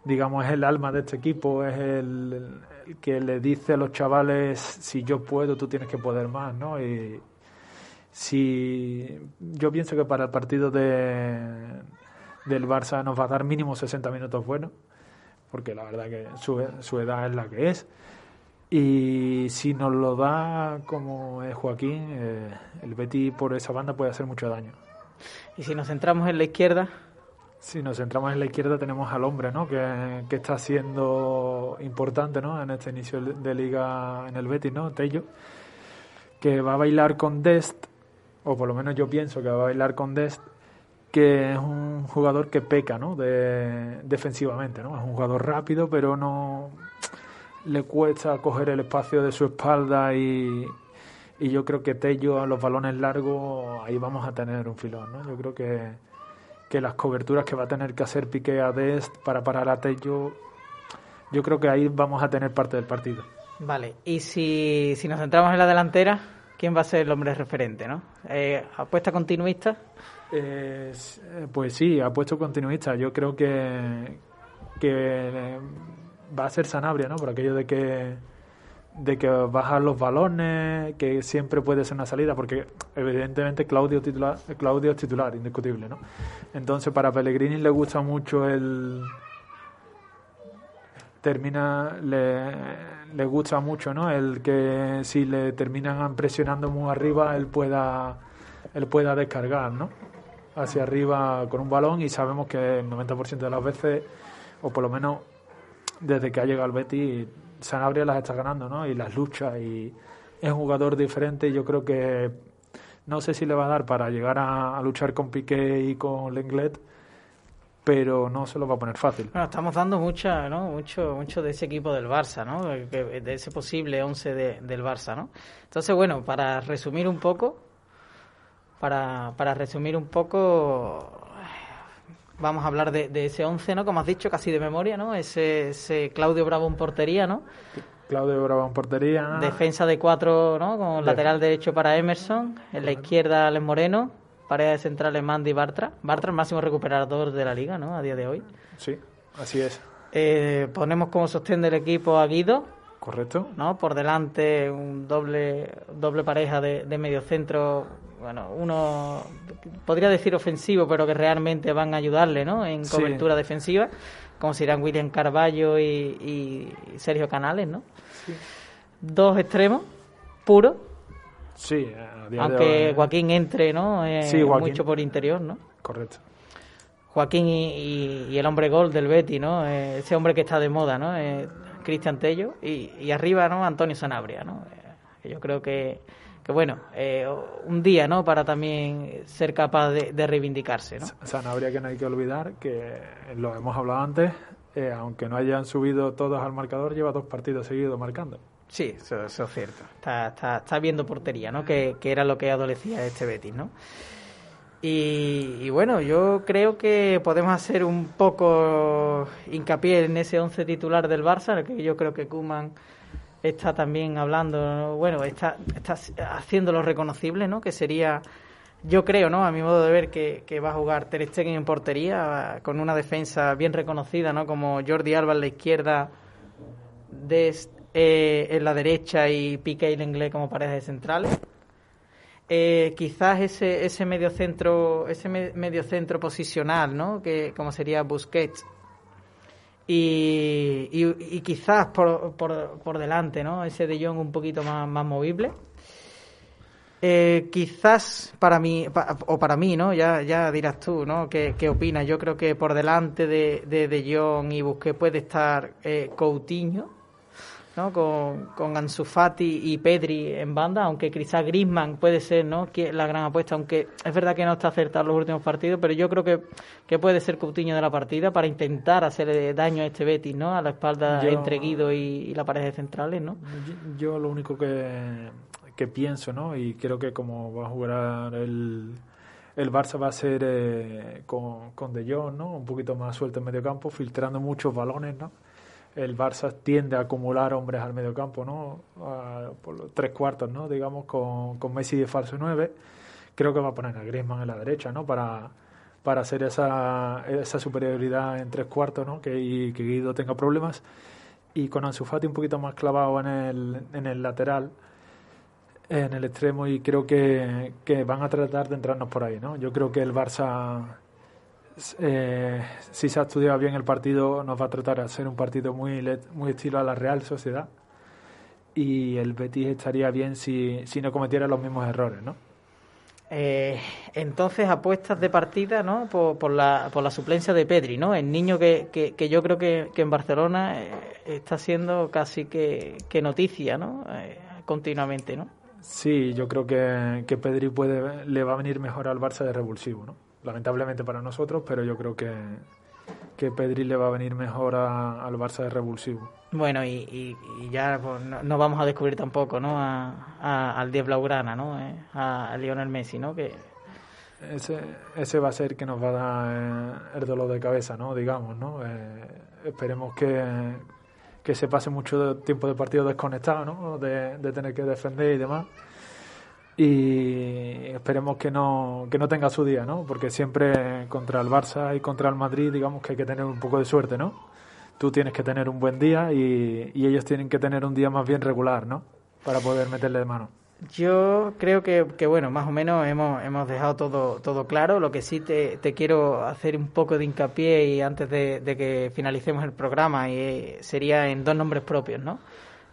digamos, es el alma de este equipo, es el, que le dice a los chavales, si yo puedo, tú tienes que poder más, ¿no? Y si yo pienso que para el partido de, del Barça nos va a dar mínimo 60 minutos buenos, porque la verdad que su edad es la que es. Y si nos lo da como es Joaquín, eh, el Betty por esa banda puede hacer mucho daño. Y si nos centramos en la izquierda, si nos centramos en la izquierda tenemos al hombre, ¿no? Que, que, está siendo importante, ¿no? En este inicio de liga en el Betis, ¿no? Tello, que va a bailar con Dest, o por lo menos yo pienso que va a bailar con Dest, que es un jugador que peca, ¿no? De, defensivamente, ¿no? Es un jugador rápido, pero no le cuesta coger el espacio de su espalda y, y yo creo que Tello a los balones largos ahí vamos a tener un filón, ¿no? Yo creo que que las coberturas que va a tener que hacer Piqué a Dest para parar a Tello, yo creo que ahí vamos a tener parte del partido. Vale, y si, si nos centramos en la delantera, ¿quién va a ser el hombre referente? ¿no? Eh, ¿Apuesta continuista? Eh, pues sí, apuesto continuista. Yo creo que, que va a ser Sanabria, ¿no? Por aquello de que de que bajar los balones, que siempre puede ser una salida, porque evidentemente Claudio, titular, Claudio es titular, indiscutible, ¿no? Entonces para Pellegrini le gusta mucho el... Termina, le, le gusta mucho, ¿no? El que si le terminan presionando muy arriba, él pueda, él pueda descargar, ¿no? Hacia arriba con un balón y sabemos que el 90% de las veces, o por lo menos desde que ha llegado el Betis, Sanabria las está ganando, ¿no? Y las luchas y es un jugador diferente yo creo que No sé si le va a dar para llegar a, a luchar con Piqué y con Lenglet, pero no se lo va a poner fácil. Bueno, estamos dando mucha, ¿no? mucho, mucho de ese equipo del Barça, ¿no? de ese posible 11 de, del Barça. ¿no? Entonces, bueno, para resumir un poco, para, para resumir un poco, vamos a hablar de, de, ese 11, ¿no? Como has dicho, casi de memoria, ¿no? Ese, ese Claudio Bravo en portería, ¿no? Claudio Bravo en portería. Defensa de cuatro, ¿no? Con lateral derecho para Emerson, en la izquierda Alex Moreno, paredes centrales Mandy y Bartra. Bartra el máximo recuperador de la liga, ¿no? A día de hoy. Sí, así es. Eh, ponemos como sostén del equipo a Guido. Correcto. ¿no? Por delante un doble, doble pareja de, de mediocentro, bueno, uno podría decir ofensivo, pero que realmente van a ayudarle, ¿no? En cobertura sí. defensiva, como serán William Carballo y, y Sergio Canales, ¿no? Sí. Dos extremos puros, Sí, aunque hoy, Joaquín entre, ¿no? Eh, sí, Joaquín. Mucho por interior, ¿no? Correcto. Joaquín y, y, y, el hombre gol del Betty, ¿no? Eh, ese hombre que está de moda, ¿no? Eh, Cristian Tello y, y, arriba, ¿no? Antonio Sanabria, ¿no? Eh, yo creo que, que bueno, un día, ¿no? Para también ser capaz de, de, reivindicarse, ¿no? Sanabria que no hay que olvidar, que lo hemos hablado antes, aunque no hayan subido todos al marcador, lleva dos partidos seguidos marcando. Sí, eso, eso, es cierto. Está, está, está viendo portería, ¿no? Que, que, era lo que adolecía este Betis, ¿no? Y, y, bueno, yo creo que podemos hacer un poco hincapié en ese once titular del Barça, que yo creo que Kuman está también hablando, bueno, está, está haciendo lo reconocible, ¿no? Que sería, yo creo, ¿no? A mi modo de ver, que, que va a jugar Ter en portería, con una defensa bien reconocida, ¿no? Como Jordi Alba en la izquierda, de eh, en la derecha y Piqué y Lenglet como parejas de centrales. Eh, quizás ese ese mediocentro ese me, mediocentro posicional, ¿no? Que como sería Busquets y, y, y quizás por, por, por, delante, ¿no? Ese de Jong un poquito más, más movible. Eh, quizás para mí, o para mí, ¿no? Ya, ya dirás tú, ¿no? ¿Qué, qué opinas? Yo creo que por delante de, de, de Jong y Busquets puede estar eh, Coutinho, ¿no? Con, con Ansu Fati y Pedri en banda, aunque quizás Griezmann puede ser ¿no? la gran apuesta, aunque es verdad que no está acertado los últimos partidos, pero yo creo que, que puede ser Coutinho de la partida para intentar hacerle daño a este Betis, ¿no? A la espalda yo, entre Guido y, y, la pared de centrales, ¿no? Yo, yo, lo único que, que pienso, ¿no? Y creo que como va a jugar el el Barça va a ser eh, con, con De Jong, ¿no? Un poquito más suelto en medio campo, filtrando muchos balones, ¿no? El Barça tiende a acumular hombres al medio campo, ¿no? Por los tres cuartos, ¿no? Digamos, con, con Messi de falso 9. Creo que va a poner a Griezmann en la derecha, ¿no? Para, para hacer esa, esa superioridad en tres cuartos, ¿no? Que, que Guido tenga problemas. Y con Ansu Fati un poquito más clavado en el, en el lateral, en el extremo, y creo que, que van a tratar de entrarnos por ahí, ¿no? Yo creo que el Barça eh, si se ha estudiado bien el partido, nos va a tratar de hacer un partido muy, muy estilo a la Real Sociedad. Y el Betis estaría bien si, si no cometiera los mismos errores, ¿no? Eh, entonces, apuestas de partida, ¿no? Por, por, la, por la suplencia de Pedri, ¿no? El niño que, que, que yo creo que, que en Barcelona eh, está siendo casi que, que noticia, ¿no? Eh, continuamente, ¿no? Sí, yo creo que, que Pedri puede, le va a venir mejor al Barça de revulsivo, ¿no? Lamentablemente para nosotros, pero yo creo que, que Pedri le va a venir mejor a, al Barça de revulsivo. Bueno, y, y, y ya pues, no, no, vamos a descubrir tampoco ¿no? a, a al 10 Blaugrana, ¿no? Eh, a, a, Lionel Messi, ¿no? Que... Ese, ese va a ser que nos va a dar eh, el dolor de cabeza, ¿no? Digamos, ¿no? Eh, esperemos que, que se pase mucho tiempo de partido desconectado, ¿no? De, de tener que defender y demás y esperemos que no, que no tenga su día, ¿no? Porque siempre contra el Barça y contra el Madrid, digamos que hay que tener un poco de suerte, ¿no? Tú tienes que tener un buen día y, y ellos tienen que tener un día más bien regular, ¿no? Para poder meterle de mano. Yo creo que, que, bueno, más o menos hemos, hemos dejado todo, todo claro. Lo que sí te, te quiero hacer un poco de hincapié y antes de, de que finalicemos el programa y sería en dos nombres propios, ¿no?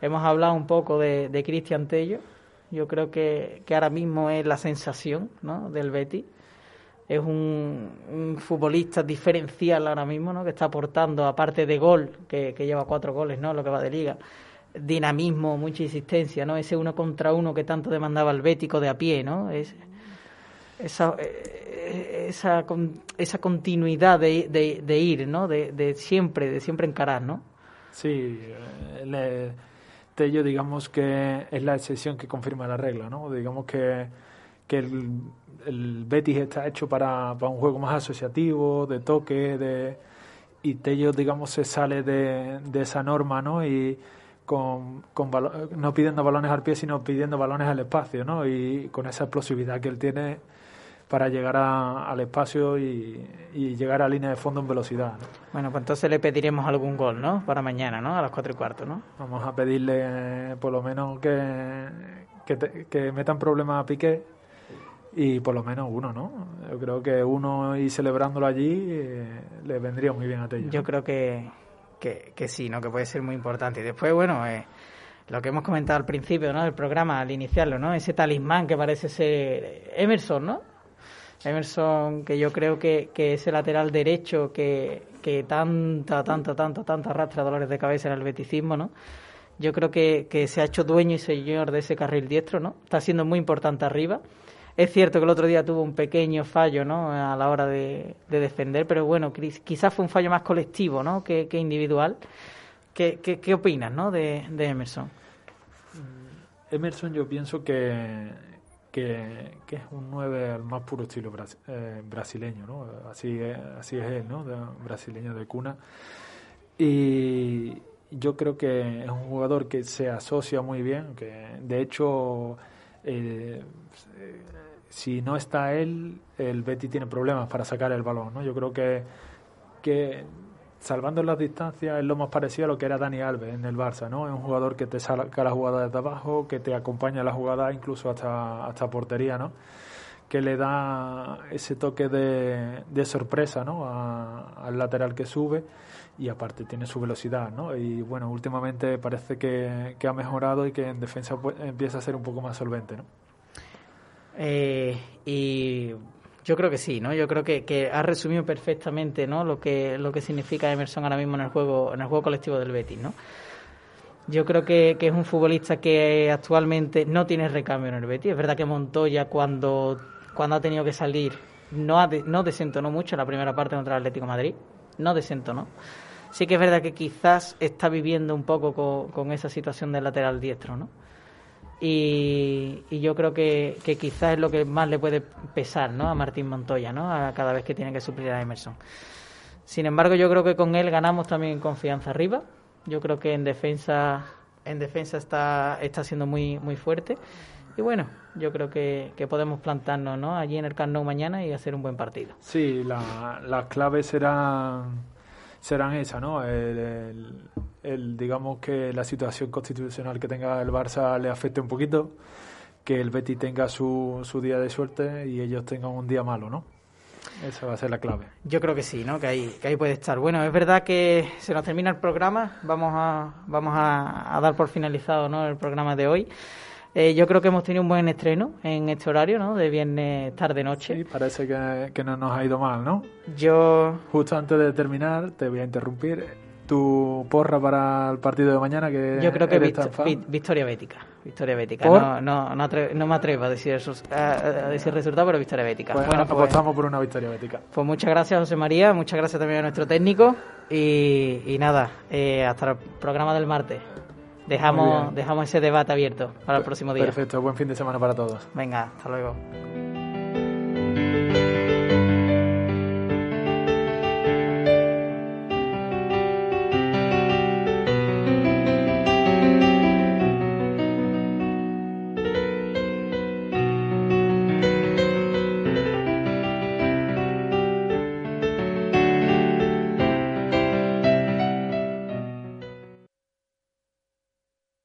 Hemos hablado un poco de, de Cristian Tello, yo creo que, que ahora mismo es la sensación ¿no? del Betis. Es un, futbolista diferencial ahora mismo, ¿no? que está aportando, aparte de gol, que, que, lleva cuatro goles, ¿no? lo que va de liga, dinamismo, mucha insistencia, ¿no? ese uno contra uno que tanto demandaba el Bético de a pie, ¿no? Es, esa, eh, esa, esa continuidad de, de, ir, ¿no? De, de, siempre, de siempre encarar, ¿no? Sí, le, Tello digamos que es la excepción que confirma la regla, ¿no? Digamos que, que el, Betis está hecho para, para un juego más asociativo, de toque, de y Tello digamos se sale de, de esa norma, ¿no? Y con, con no pidiendo balones al pie, sino pidiendo balones al espacio, ¿no? Y con esa explosividad que él tiene para llegar al espacio y, llegar a línea de fondo en velocidad. Bueno, pues entonces le pediremos algún gol, ¿no? Para mañana, ¿no? A las cuatro y cuarto, ¿no? Vamos a pedirle por lo menos que, que, que metan problemas a Piqué y por lo menos uno, ¿no? Yo creo que uno y celebrándolo allí eh, le vendría muy bien a Tello. Yo creo que que, que sí, ¿no? Que puede ser muy importante. Y después, bueno, eh, lo que hemos comentado al principio, ¿no? Del programa, al iniciarlo, ¿no? Ese talismán que parece ser Emerson, ¿no? Emerson, que yo creo que, que ese lateral derecho que, que tanta, tanta, tanta, tanta arrastra dolores de cabeza en el beticismo, ¿no? Yo creo que, que se ha hecho dueño y señor de ese carril diestro, ¿no? Está siendo muy importante arriba. Es cierto que el otro día tuvo un pequeño fallo ¿no? a la hora de, defender, pero bueno, quizás fue un fallo más colectivo ¿no? que, individual. ¿Qué, qué, opinas ¿no? de, Emerson? Mm, Emerson yo pienso que, que, es un 9 al más puro estilo eh, brasileño, ¿no? Así es, así es él, ¿no? brasileño de cuna. Y yo creo que es un jugador que se asocia muy bien, que de hecho eh, si no está él, el Betty tiene problemas para sacar el balón. ¿no? Yo creo que, que salvando las distancias es lo más parecido a lo que era Dani Alves en el Barça, ¿no? Es un jugador que te saca la jugada desde abajo, que te acompaña la jugada incluso hasta, hasta portería, ¿no? Que le da ese toque de, de sorpresa, ¿no? al lateral que sube y aparte tiene su velocidad, ¿no? Y bueno, últimamente parece que, que ha mejorado y que en defensa pues, empieza a ser un poco más solvente, ¿no? Eh, y yo creo que sí, ¿no? Yo creo que, que, ha resumido perfectamente, ¿no? Lo que lo que significa Emerson ahora mismo en el juego en el juego colectivo del Betis, ¿no? Yo creo que, que es un futbolista que actualmente no tiene recambio en el Betis. Es verdad que Montoya cuando cuando ha tenido que salir no ha no desentonó mucho en la primera parte contra el Atlético Madrid, no desentonó. Sí que es verdad que quizás está viviendo un poco con, con esa situación del lateral diestro, ¿no? Y, yo creo que, quizás es lo que más le puede pesar ¿no? a Martín Montoya ¿no? a cada vez que tiene que suplir a Emerson. Sin embargo, yo creo que con él ganamos también confianza arriba. Yo creo que en defensa en defensa está, está siendo muy, muy fuerte. Y bueno, yo creo que, que podemos plantarnos ¿no? allí en el Camp mañana y hacer un buen partido. Sí, la, las claves serán, serán esas, ¿no? el, digamos que la situación constitucional que tenga el Barça le afecte un poquito, que el Betty tenga su, su día de suerte y ellos tengan un día malo, ¿no? Esa va a ser la clave. Yo creo que sí, ¿no? Que ahí, que ahí puede estar. Bueno, es verdad que se nos termina el programa. Vamos a, vamos a dar por finalizado ¿no? el programa de hoy. Eh, yo creo que hemos tenido un buen estreno en este horario, ¿no? De viernes tarde-noche. Sí, parece que, que, no nos ha ido mal, ¿no? Yo... Justo antes de terminar, te voy a interrumpir. Tu porra para el partido de mañana que yo creo que victoria bética victoria bética. No, no, no, me atrevo a decir, a, decir resultado pero victoria bética. Pues bueno pues, apostamos por una victoria bética. pues muchas gracias José María. Muchas gracias también a nuestro técnico. Y, y nada eh, hasta el programa del martes dejamos dejamos ese debate abierto para el próximo día. perfecto buen fin de semana para todos. Venga hasta luego